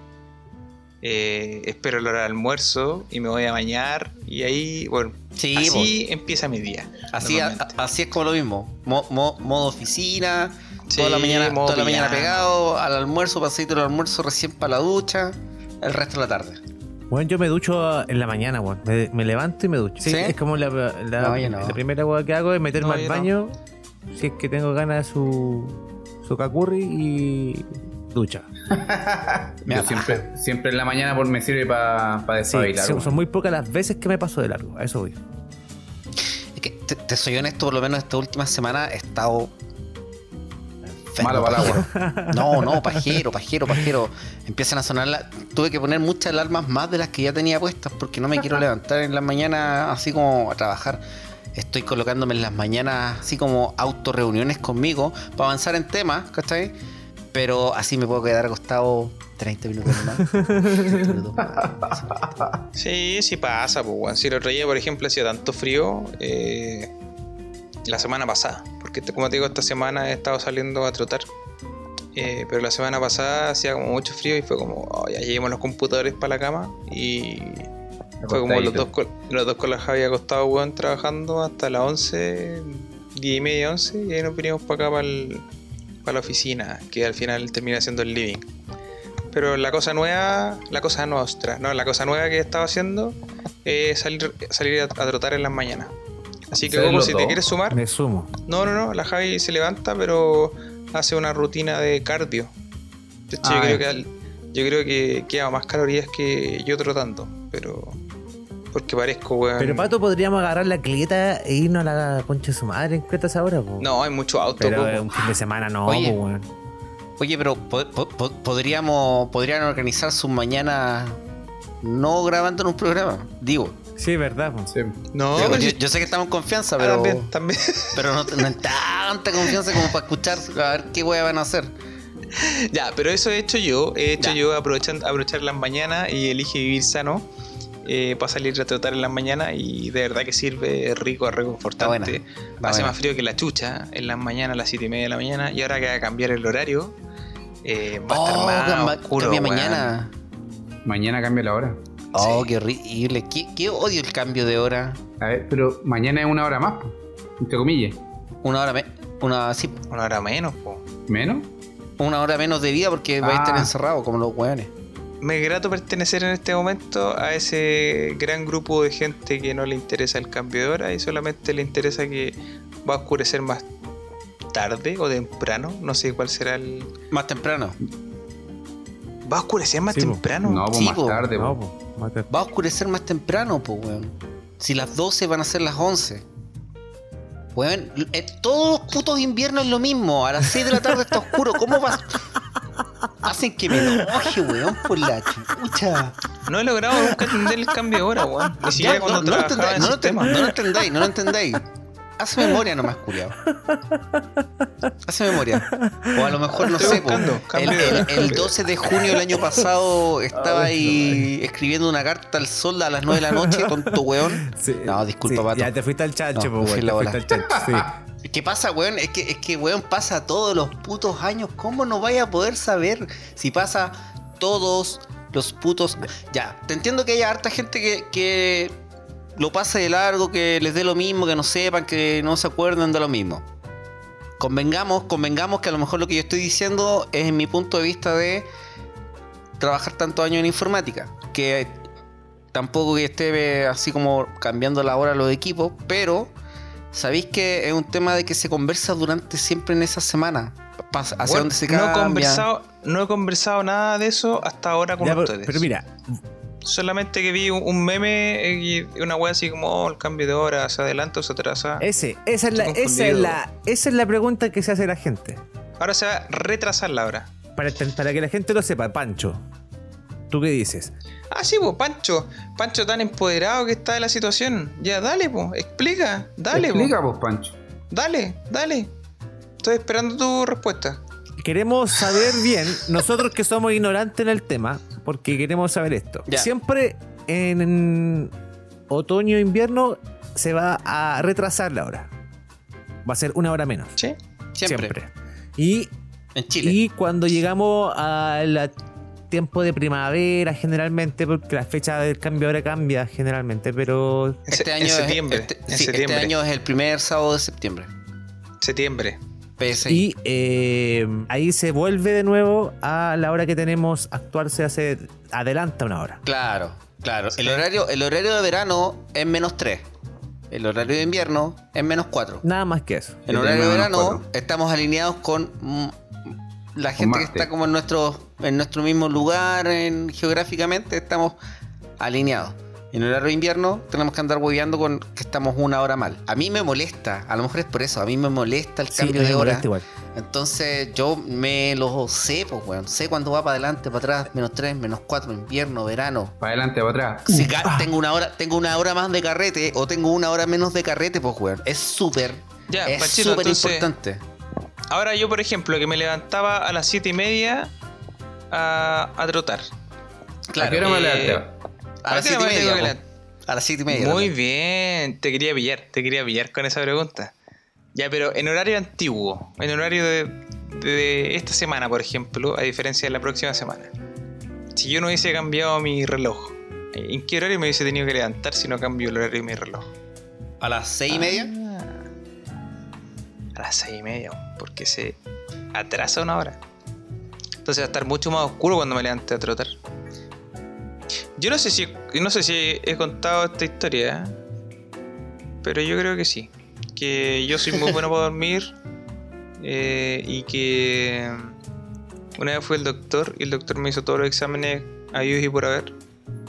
Eh, espero la hora del almuerzo y me voy a bañar y ahí, bueno, Sí, así empieza mi día. Así, a- así es como lo mismo. Mo- mo- modo oficina, Sí, toda la mañana, modo toda la mañana pegado, al almuerzo, pasadito el almuerzo, recién para la ducha, el resto de la tarde. Bueno, yo me ducho en la mañana, weón. Me, me levanto y me ducho. Sí, ¿Sí? es como la, la, No, yo no. la primera weá que hago es meterme No, al baño si es que tengo ganas de su, su kakurri y ducha. Yo siempre, siempre en la mañana por me sirve para pa Sí, despabilar. son, weón. son muy pocas las veces que me paso de largo. A eso voy. Es que te, te soy honesto, por lo menos esta última semana he estado. Malo para agua. No, no, pajero, pajero, pajero. Empiezan a sonar. la- Tuve que poner muchas alarmas más de las que ya tenía puestas porque no me quiero levantar en las mañanas así como a trabajar. Estoy colocándome en las mañanas así como autorreuniones conmigo para avanzar en temas, ¿cachai? Pero así me puedo quedar acostado 30 minutos más. 30 minutos más. Sí, sí pasa, pues, weón. Si el otro día, por ejemplo, hacía tanto frío, eh, la semana pasada, porque como te digo, esta semana he estado saliendo a trotar. Eh, pero la semana pasada hacía como mucho frío y fue como, oh, ya llevemos los computadores para la cama y fue como los dos, con, los dos con la Javi acostados, weón, trabajando hasta las 11, 10 y media, 11 y ahí nos vinimos para acá para la oficina, que al final termina siendo el living. Pero la cosa nueva, la cosa nuestra, no, la cosa nueva que he estado haciendo es salir, salir a, a trotar en las mañanas. Así que ¿Salen como si dos? te quieres sumar, Me sumo. no, no, no, la Javi se levanta, pero hace una rutina de cardio. De hecho, Ah, yo creo ya. que yo creo que queda más calorías que yo trotando, pero porque parezco weón. Pero Pato, podríamos agarrar la clieta e irnos a la concha de su madre en Cretas ahora, po? No, hay mucho auto, Pero po. eh, un fin de semana no, Oye. po, weón. Oye, pero po- po- po- podríamos podrían organizar sus mañanas no grabando en un programa. Digo, Sí, es verdad. Sí. No, Digo, yo, sé que estamos en confianza, ah, pero, también, también. pero no, no en tanta confianza como para escuchar a ver qué wea van a hacer. ya, pero eso he hecho yo. He hecho Ya. yo aprovechando, aprovechar las mañanas y elige vivir sano. Eh, para salir a trotar en las mañanas y de verdad que sirve, es rico, es reconfortante. Está buena, está Hace buena. más frío que la chucha en las mañanas, a las 7 y media de la mañana. Y ahora que va a cambiar el horario, eh, va a estar Oh, más oscuro. cambia mañana. Mañana cambia la hora. Oh, Sí. qué horrible. ¿Qué, qué odio el cambio de hora. A ver, pero mañana es una hora más, po, entre comillas. Una hora, me- una, sí, Una hora menos, po. ¿Menos? una hora menos de vida porque va a estar Ah. encerrado como los weones. Me es grato pertenecer en este momento a ese gran grupo de gente que no le interesa el cambio de hora y solamente le interesa que va a oscurecer más tarde o temprano. No sé cuál será el. Más temprano. ¿Va a oscurecer más Sí, temprano? No, Sí, más po. tarde, No, po. po, más tarde. Va a oscurecer más temprano, pues, weón. Si las 12 van a ser las 11. Weón, eh, todos los putos inviernos es lo mismo. A las 6 de la tarde está oscuro. ¿Cómo va? Hacen que me enoje, weón, por la chucha. No he logrado nunca entender el cambio de hora, weón. Ni siquiera Ya, cuando no, no lo no, sistema. no lo entendáis, no lo entendáis. Hace memoria nomás, culiao. Hace memoria. O a lo mejor, no Estoy sé, po, buscando, el, cambio de el- hora. el 12 de junio del año pasado estaba ahí escribiendo una carta al sol a las 9 de la noche, tonto weón. Sí, No, disculpa, sí, pato. Ya te fuiste al chancho, No, po, la Te fuiste al chancho, sí. ¿Qué pasa, weón? Es que, es que, weón, pasa todos los putos años. ¿Cómo no vaya a poder saber si pasa todos los putos... Ya, te entiendo que haya harta gente que, que lo pase de largo, que les dé lo mismo, que no sepan, que no se acuerden de lo mismo. Convengamos, convengamos que a lo mejor lo que yo estoy diciendo es en mi punto de vista de trabajar tantos años en informática. Que tampoco que esté eh, así como cambiando la hora los equipos, pero sabéis que es un tema de que se conversa durante siempre en esa semana. Hacia dónde se no, he cambia. conversado, no he conversado nada de eso hasta ahora con Ya, ustedes. pero mira, Solamente que vi un, un meme eh, y una wea así como oh, el cambio de hora, se adelanta o se atrasa. ese, esa, es la, Estoy esa, es confundido. la, esa es la pregunta que se hace la gente. Ahora se va a retrasar la hora. Para, para que la gente lo sepa, Pancho, ¿tú qué dices? Ah, sí, pues Pancho. Pancho tan empoderado que está de la situación. Ya, dale, pues, explica. Dale, po. Explica, pues, Pancho. Dale, dale. Estoy esperando tu respuesta. Queremos saber bien, nosotros que somos ignorantes en el tema, porque queremos saber esto. Ya. Siempre en otoño e invierno se va a retrasar la hora. Va a ser una hora menos. ¿Sí? Siempre. Y, En Chile. y cuando llegamos al tiempo de primavera, generalmente, porque la fecha del cambio de hora cambia generalmente, pero este año en septiembre. Es, este, en sí, este año es el primer sábado de septiembre. Septiembre. PSI. Y eh, ahí se vuelve de nuevo a la hora que tenemos actual, se hace adelanta una hora. Claro, claro. El horario, el horario de verano es menos 3. El horario de invierno es menos 4. Nada más que eso. En El horario de verano estamos alineados con mm, la gente que está como en nuestro, en nuestro mismo lugar en, geográficamente, estamos alineados. En horario de invierno tenemos que andar hueveando con que estamos una hora mal. A mí me molesta, a lo mejor es por eso, a mí me molesta el Sí, cambio me de hora. igual. Entonces yo me lo sé, pues weón. Sé cuándo va para adelante, para atrás, menos 3, menos 4, invierno, verano. Para adelante, para atrás. Si ca- tengo una hora, tengo una hora más de carrete o tengo una hora menos de carrete, pues weón. Es súper, es súper importante. Ahora yo, por ejemplo, que me levantaba a las siete y media a, a trotar. ¿A qué hora me eh, levanté? A las qué 7 y media. A las 7 y media. Muy también. bien, te quería pillar, te quería pillar con esa pregunta. Ya, pero en horario antiguo, en horario de, de esta semana, por ejemplo, a diferencia de la próxima semana. Si yo no hubiese cambiado mi reloj, ¿en qué horario me hubiese tenido que levantar si no cambio el horario de mi reloj? A las 6 y media. Ah, a las seis y media, porque se atrasa una hora. Entonces va a estar mucho más oscuro cuando me levante a trotar. Yo no sé si no sé si he contado esta historia, ¿eh? pero yo creo que sí. Que yo soy muy bueno para dormir eh, y que una vez fui al doctor y el doctor me hizo todos los exámenes a y por haber.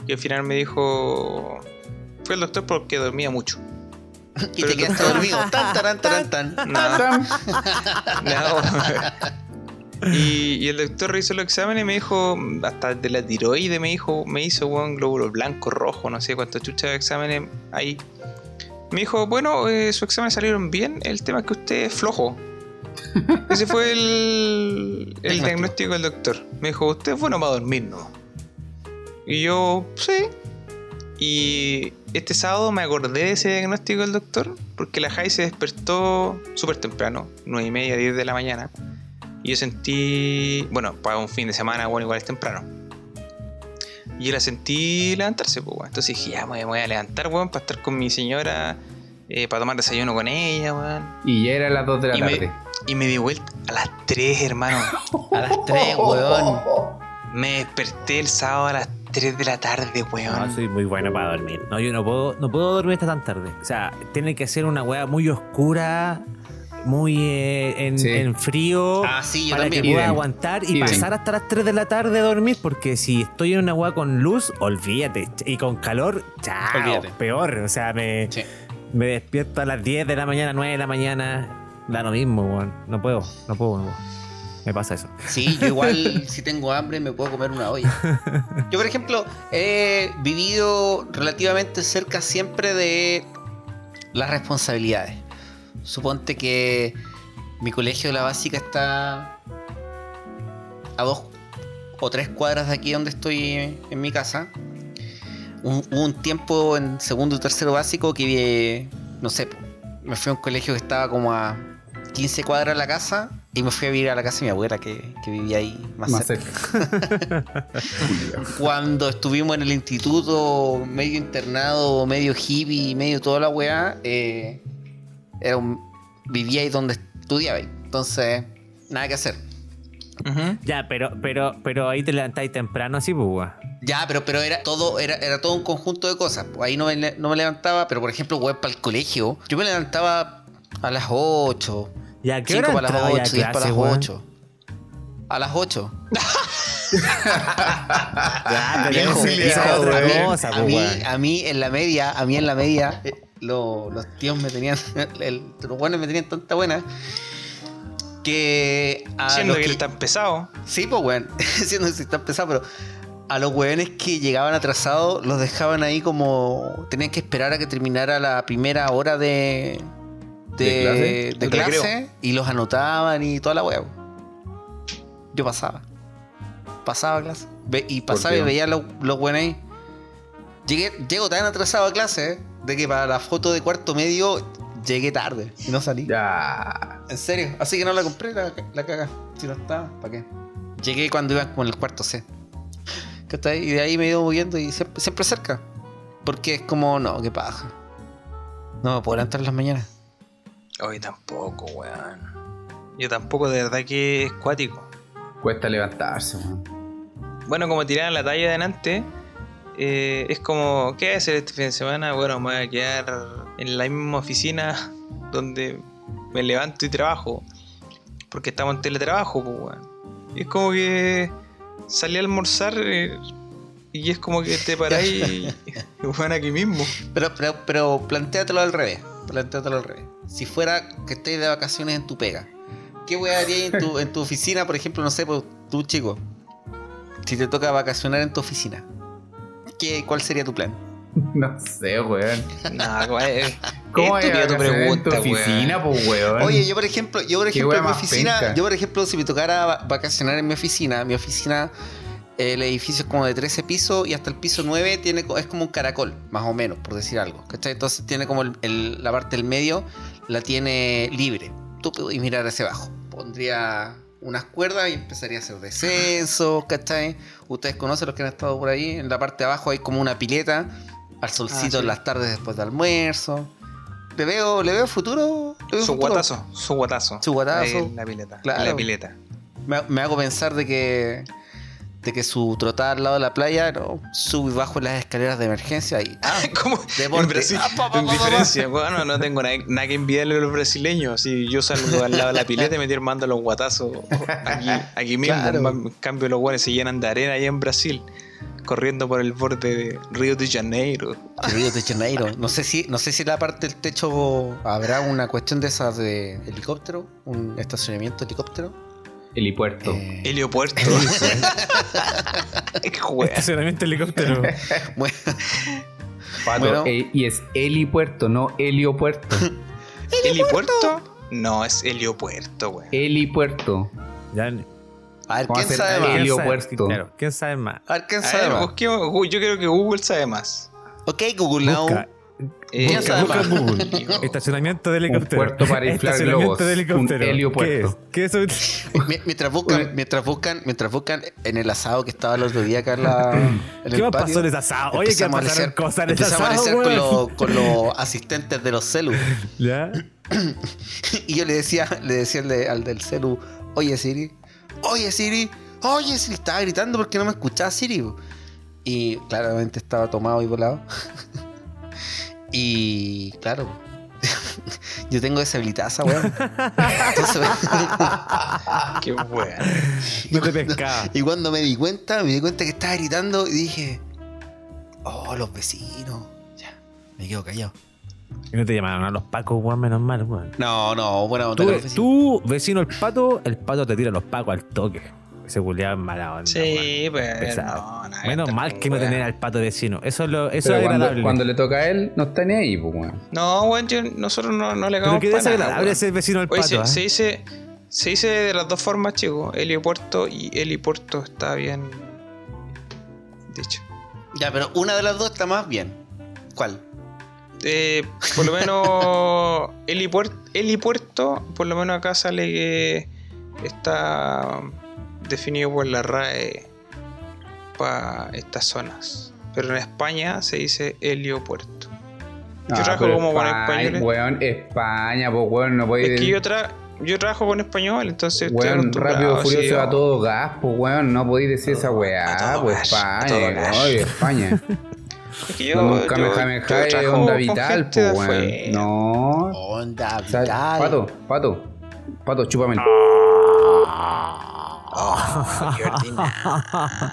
Y al final me dijo, fui al doctor porque dormía mucho. Y te quedaste dormido. Tan, taran, taran, tan. No. No. Y, y el doctor revisó los exámenes y me dijo, hasta de la tiroide me dijo, me hizo un glóbulo blanco, rojo, no sé cuántos chuchas de exámenes hay. Me dijo, bueno, eh, sus exámenes salieron bien, el tema es que usted es flojo. Ese fue el, el diagnóstico del doctor. Me dijo, usted es bueno para dormir, ¿no? Y yo, sí. Y este sábado me acordé de ese diagnóstico del doctor porque la Jai se despertó súper temprano, 9 y media, 10 de la mañana. Y yo sentí, bueno, para un fin de semana, bueno, igual es temprano. Y yo la sentí levantarse, pues, weón. Entonces dije, ya me voy a levantar, weón, para estar con mi señora, eh, para tomar desayuno con ella, weón. Y ya era las 2 de la Y tarde. me, y me di vuelta a las 3, hermano. A las 3, weón. Me desperté el sábado a las 3 de la tarde, weón. No, soy muy bueno para dormir. No, yo no puedo, no puedo dormir hasta tan tarde. O sea, tiene que ser una weá muy oscura, muy eh, en, Sí. en frío Ah, sí, yo para también. que pueda aguantar y pasar hasta las 3 de la tarde a dormir porque si estoy en una weá con luz, olvídate. Y con calor, chao, Olvídate. peor. O sea, me, Sí. me despierto a las 10 de la mañana, 9 de la mañana. Da lo mismo, weón. No puedo, no puedo. no puedo. Me pasa eso. Sí, yo igual si tengo hambre me puedo comer una olla. Yo, por ejemplo, he vivido relativamente cerca siempre de las responsabilidades. Suponte que mi colegio de la básica está a dos o tres cuadras de aquí donde estoy en mi casa. Un- Hubo un tiempo en segundo y tercero básico que, vi- no sé, me fui a un colegio que estaba como a 15 cuadras de la casa y me fui a vivir a la casa de mi abuela que, que vivía ahí más, Más cerca. cerca. Cuando estuvimos en el instituto, medio internado, medio hippie, medio toda la weá, eh, era un- vivía ahí donde estudiaba. Entonces, nada que hacer. Ujú. Ya, pero, pero, pero ahí te levantáis temprano así, pues. Ya, pero, pero era todo, era, era todo un conjunto de cosas. Pues ahí no me, no me levantaba, pero por ejemplo, weón, para el colegio, yo me levantaba a las 8. ¿Y a qué 5 hora para las entrabas 8, a 10 para las weón? 8. A las 8. Ya, Viejo, otra cosa, a, pues, mí, weón. a mí en la media, a mí en la media, eh, lo- los tíos me tenían, el- los buenos me tenían tanta buena que a Siendo los que que- él es tan pesado. Sí, pues weón, siendo que sí está pesado, pero a los weones que llegaban atrasados los dejaban ahí como tenían que esperar a que terminara la primera hora de de, ¿De clase? de y los anotaban y toda la weá. Yo pasaba. Pasaba a clase. Ve- y pasaba y veía los, los weones ahí. Llegué, llego tan atrasado a clase eh, de que para la foto de cuarto medio llegué tarde y no salí. Ya. En serio, así que no la compré, la, la caga. Si no estaba, ¿para qué? Llegué cuando iba con el cuarto C. ¿Cachai? Y de ahí me he ido moviendo y siempre, siempre cerca. Porque es como, no, qué paja. No me puedo levantar en las mañanas. Hoy tampoco, weón. Yo tampoco, de verdad que es cuático. Cuesta levantarse, weón. Bueno, como tiraban la talla de delante, eh, es como, ¿qué voy a hacer este fin de semana? Bueno, me voy a quedar en la misma oficina donde me levanto y trabajo. Porque estamos en teletrabajo, pues. Y es como que salí a almorzar eh, y es como que te paráis y, weón, aquí mismo. Pero, pero, pero plantéatelo al revés. Plantéatelo al revés. Si fuera que estés de vacaciones en tu pega, ¿qué weá harías en tu, en tu oficina, por ejemplo, no sé, pues, tú chico? Si te toca vacacionar en tu oficina, ¿qué, ¿cuál sería tu plan? No sé, weón. No, weón, ¿Cómo es tu en tu pregunta, oficina, weón. pues, weón? Oye, yo por ejemplo, yo por ejemplo en mi oficina, penca. yo por ejemplo, si me tocara va- vacacionar en mi oficina, mi oficina, el edificio es como de 13 pisos y hasta el piso 9 tiene, es como un caracol, más o menos, por decir algo. ¿cachai? Entonces tiene como el- el- la parte del medio, la tiene libre. Tú puedes mirar hacia abajo. Pondría unas cuerdas y empezaría a hacer descensos, ¿cachai? Ustedes conocen los que han estado por ahí. En la parte de abajo hay como una pileta al solcito Ah, sí. en las tardes después de almuerzo. Le veo, le veo futuro. le veo Su futuro. guatazo, su guatazo. Su guatazo. Ahí en la pileta. Claro. en la pileta. Me, me hago pensar de que de que su trotada al lado de la playa no sube y bajo las escaleras de emergencia y ah, ¿Cómo? En Brasil, Ah, pa, pa, en pa, diferencia, bueno, no tengo nada, nada que envidiarle a los brasileños. Si yo salgo al lado de la pileta y me armando los guatazos aquí, aquí mismo. Claro. En cambio, los guanes se llenan de arena allá en Brasil, corriendo por el borde de Río de Janeiro. Río de Janeiro. No sé si no sé si la parte del techo habrá una cuestión de esas de helicóptero, un estacionamiento de helicóptero. Helipuerto. Eh, Heliopuerto. Estacionamiento helicóptero. bueno, Pato, bueno. eh, y es helipuerto, no heliopuerto. ¿Helipuerto? No, es heliopuerto, wey. helipuerto. Ya, a ver, ¿quién sabe más? ¿quién Heliopuerto. Claro, ¿quién sabe más? A ver, ¿quién A sabe ver, más? busquemos- yo creo que Google sabe más. Ok, Google Now. Eh. Estacionamiento de helicóptero. puerto para inflar Estacionamiento globos. de helicóptero. Un heliopuerto. ¿Qué es? ¿Qué es? Mi- Mientras buscan, mientras buscan, mientras buscan en el asado que estaba el otro día acá en, la, en el ¿Qué más patio, pasó en ese asado? Oye, que a cosas en ese a asado, amanecer con, los- con los asistentes de los celu. ¿Ya? Y yo le decía, le decía al, de- al del celu, oye Siri, oye Siri, oye Siri, estaba gritando porque no me escuchaba Siri. po". Y claramente estaba tomado y volado. Y claro, yo tengo deshabilitada esa weón. Entonces, Qué bueno. No te pescaba. y cuando me di cuenta, me di cuenta que estaba gritando y dije, oh, los vecinos. Ya, me quedo callado. Y no te llamaron a los pacos, weón, menos mal, weón. No, no, buena onda Tú, tú, vecino el pato, el pato te tira los pacos al toque. Ese culiado es mala onda. Sí, pues. No, nada, Menos mal que no tener al pato vecino. Eso es lo, eso Pero es cuando, agradable. cuando le toca a él, no está ni ahí, pues, weón. No, weón, nosotros no, no le Pero hagamos que para nada, desagradable ser vecino del pato. se, ¿eh? se dice, se dice de las dos formas, chicos. Helipuerto y helipuerto está bien dicho. Ya, pero una de las dos está más bien. ¿Cuál? Eh, por lo menos helipuerto, helipuerto, por lo menos acá sale que está definido por la RAE para estas zonas. Pero en España se dice heliopuerto. Yo trabajo Ah, pero como con España, españoles. Weón, España, pues, weón, no podéis. Es que yo, tra- yo trabajo con español, entonces Weón, rápido, sí, furioso yo- a todo gas, pues, weón, no podéis decir esa weá, pues, gas, España, oye, España. Es que yo, No, un yo- Kamehameha yo es trabajo onda con vital, pues, weón. No. Onda, O sea, vital. pato, pato, pato, chúpame. Oh, qué ordinario.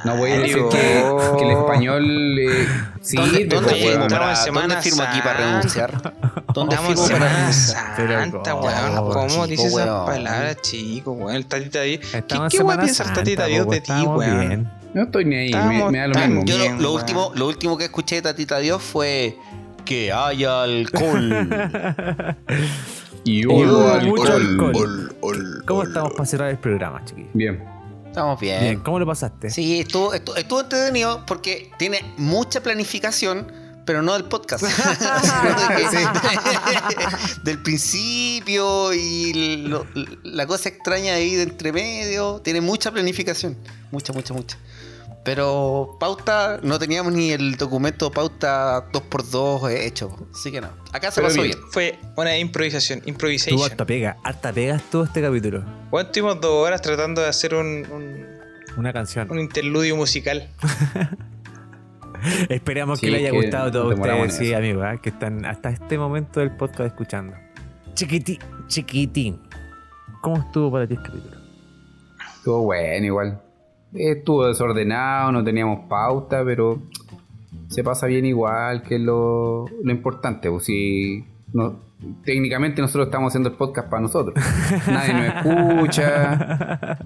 No voy a decir que, que el español eh, sirve, ¿Dónde, dónde firmo para, en Semana ¿dónde firmo aquí para Santa. renunciar? ¿Dónde Estamos en firmo para Semana Santa, ¿cómo? weón. ¿Cómo dices esas palabras, chico, weón? El tatita Dios. ¿Qué, weón piensa el tatita Dios de ti, weón? No estoy ni ahí, me, Estamos me da lo mismo. Yo lo, Bien, lo último, lo último que escuché de Tatita Dios fue que haya alcohol. Y Hubo alcohol. alcohol. ¿Cómo estamos para cerrar el programa, chiquillos? Bien. Estamos bien. Bien, ¿cómo lo pasaste? Sí, estuvo, estuvo, estuvo entretenido porque tiene mucha planificación, pero no del podcast. Sino de que- del principio y lo- la cosa extraña ahí de entre medio. Tiene mucha planificación. Mucha, mucha, mucha. Pero pauta, no teníamos ni el documento pauta 2x2 hecho. Así que no. Acá se Pero pasó bien. bien. Fue una improvisación, Tuvo improvisation. harta pega, harta pega estuvo este capítulo. Bueno, estuvimos dos horas tratando de hacer un, un, Una canción. un interludio musical. Esperamos Sí, que le haya que gustado a todos ustedes, sí, amigos, ¿eh? que están hasta este momento del podcast escuchando. Chiquiti, chiquitín. ¿Cómo estuvo para ti el capítulo? Estuvo bueno igual. Estuvo desordenado, no teníamos pauta, pero se pasa bien igual, que es lo, lo importante. Pues si no, técnicamente nosotros estamos haciendo el podcast para nosotros. Nadie nos escucha.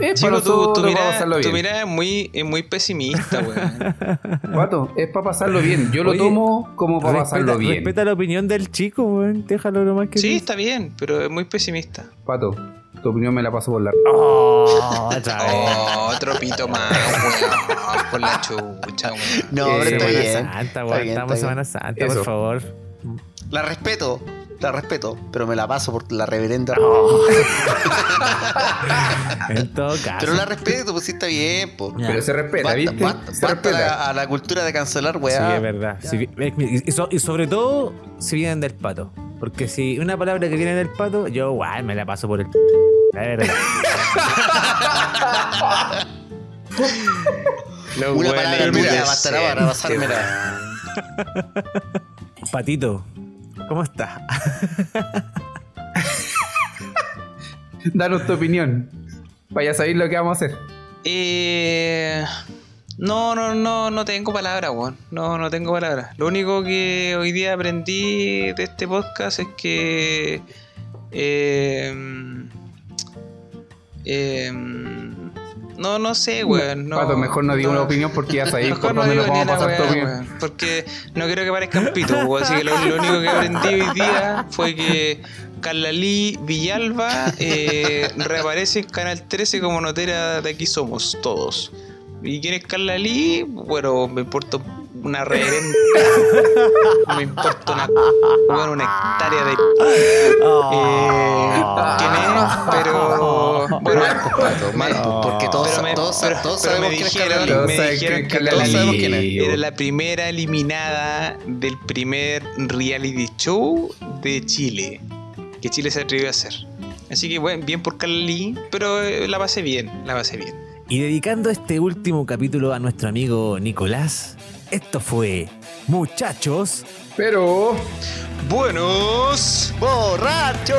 Es para Chico, tu, nosotros, tu para mirada, pasarlo tu bien. mirada es muy, es muy pesimista, weón. Pato, es para pasarlo bien. Yo lo Oye, tomo como para Respeta, pasarlo bien. respeta la opinión del chico, weón. Déjalo lo más que Sí, dice. está bien, pero es muy pesimista. Pato, tu opinión me la paso por la. Oh, otra vez. Oh, otro pito más, weón. Por la chucha, weón. No, Eh, pero está Semana bien. Santa, Está weón. bien, Estamos Semana. Santa, Eso. por favor. La respeto, la respeto, pero me la paso por la reverenda. En todo caso. Pero la respeto, pues sí está bien, po. Pero se respeta, Basta, ¿viste? basta- se basta respeta. la- a la cultura de cancelar, Sí, weá. es verdad. Si- y, so- y sobre todo si vienen del pato. Porque si una palabra que viene del pato, yo igual me la paso por el. La verdad. Los Una palabra tuya bastará para pasármela. Patito, ¿cómo estás? Danos tu opinión. Vaya a saber lo que vamos a hacer. Eh, no, no, no, no tengo palabras, weón. No, no tengo palabras. Lo único que hoy día aprendí de este podcast es que. Eh, eh, no, no sé, weón. No, Pato, mejor no diga no- una opinión porque ya sabéis por no dónde digo nos vamos a pasar opinión. weón, Porque no quiero que parezcan pitos, weón. Así que lo, lo único que aprendí hoy día fue que Carla Lee Villalba eh, reaparece en Canal 13 como notera de Aquí Somos Todos. ¿Y quién es Carla Lee? Bueno, me importa una reverenda. No me importa una, bueno, una hectárea de. Eh, ¿Quién es? Pero. Bueno, Mal, pato, mal, pues, porque todos, pero me, todos, pero- todos pero sabemos me quién es dijeron, me que quién es. era la primera eliminada del primer reality show de Chile que Chile se atrevió a hacer. Así que bueno, bien por Carla Lee, pero eh, la pasé bien, la pasé bien. Y dedicando este último capítulo a nuestro amigo Nicolás, esto fue Muchachos, Pero. Buenos. ¡Borracho!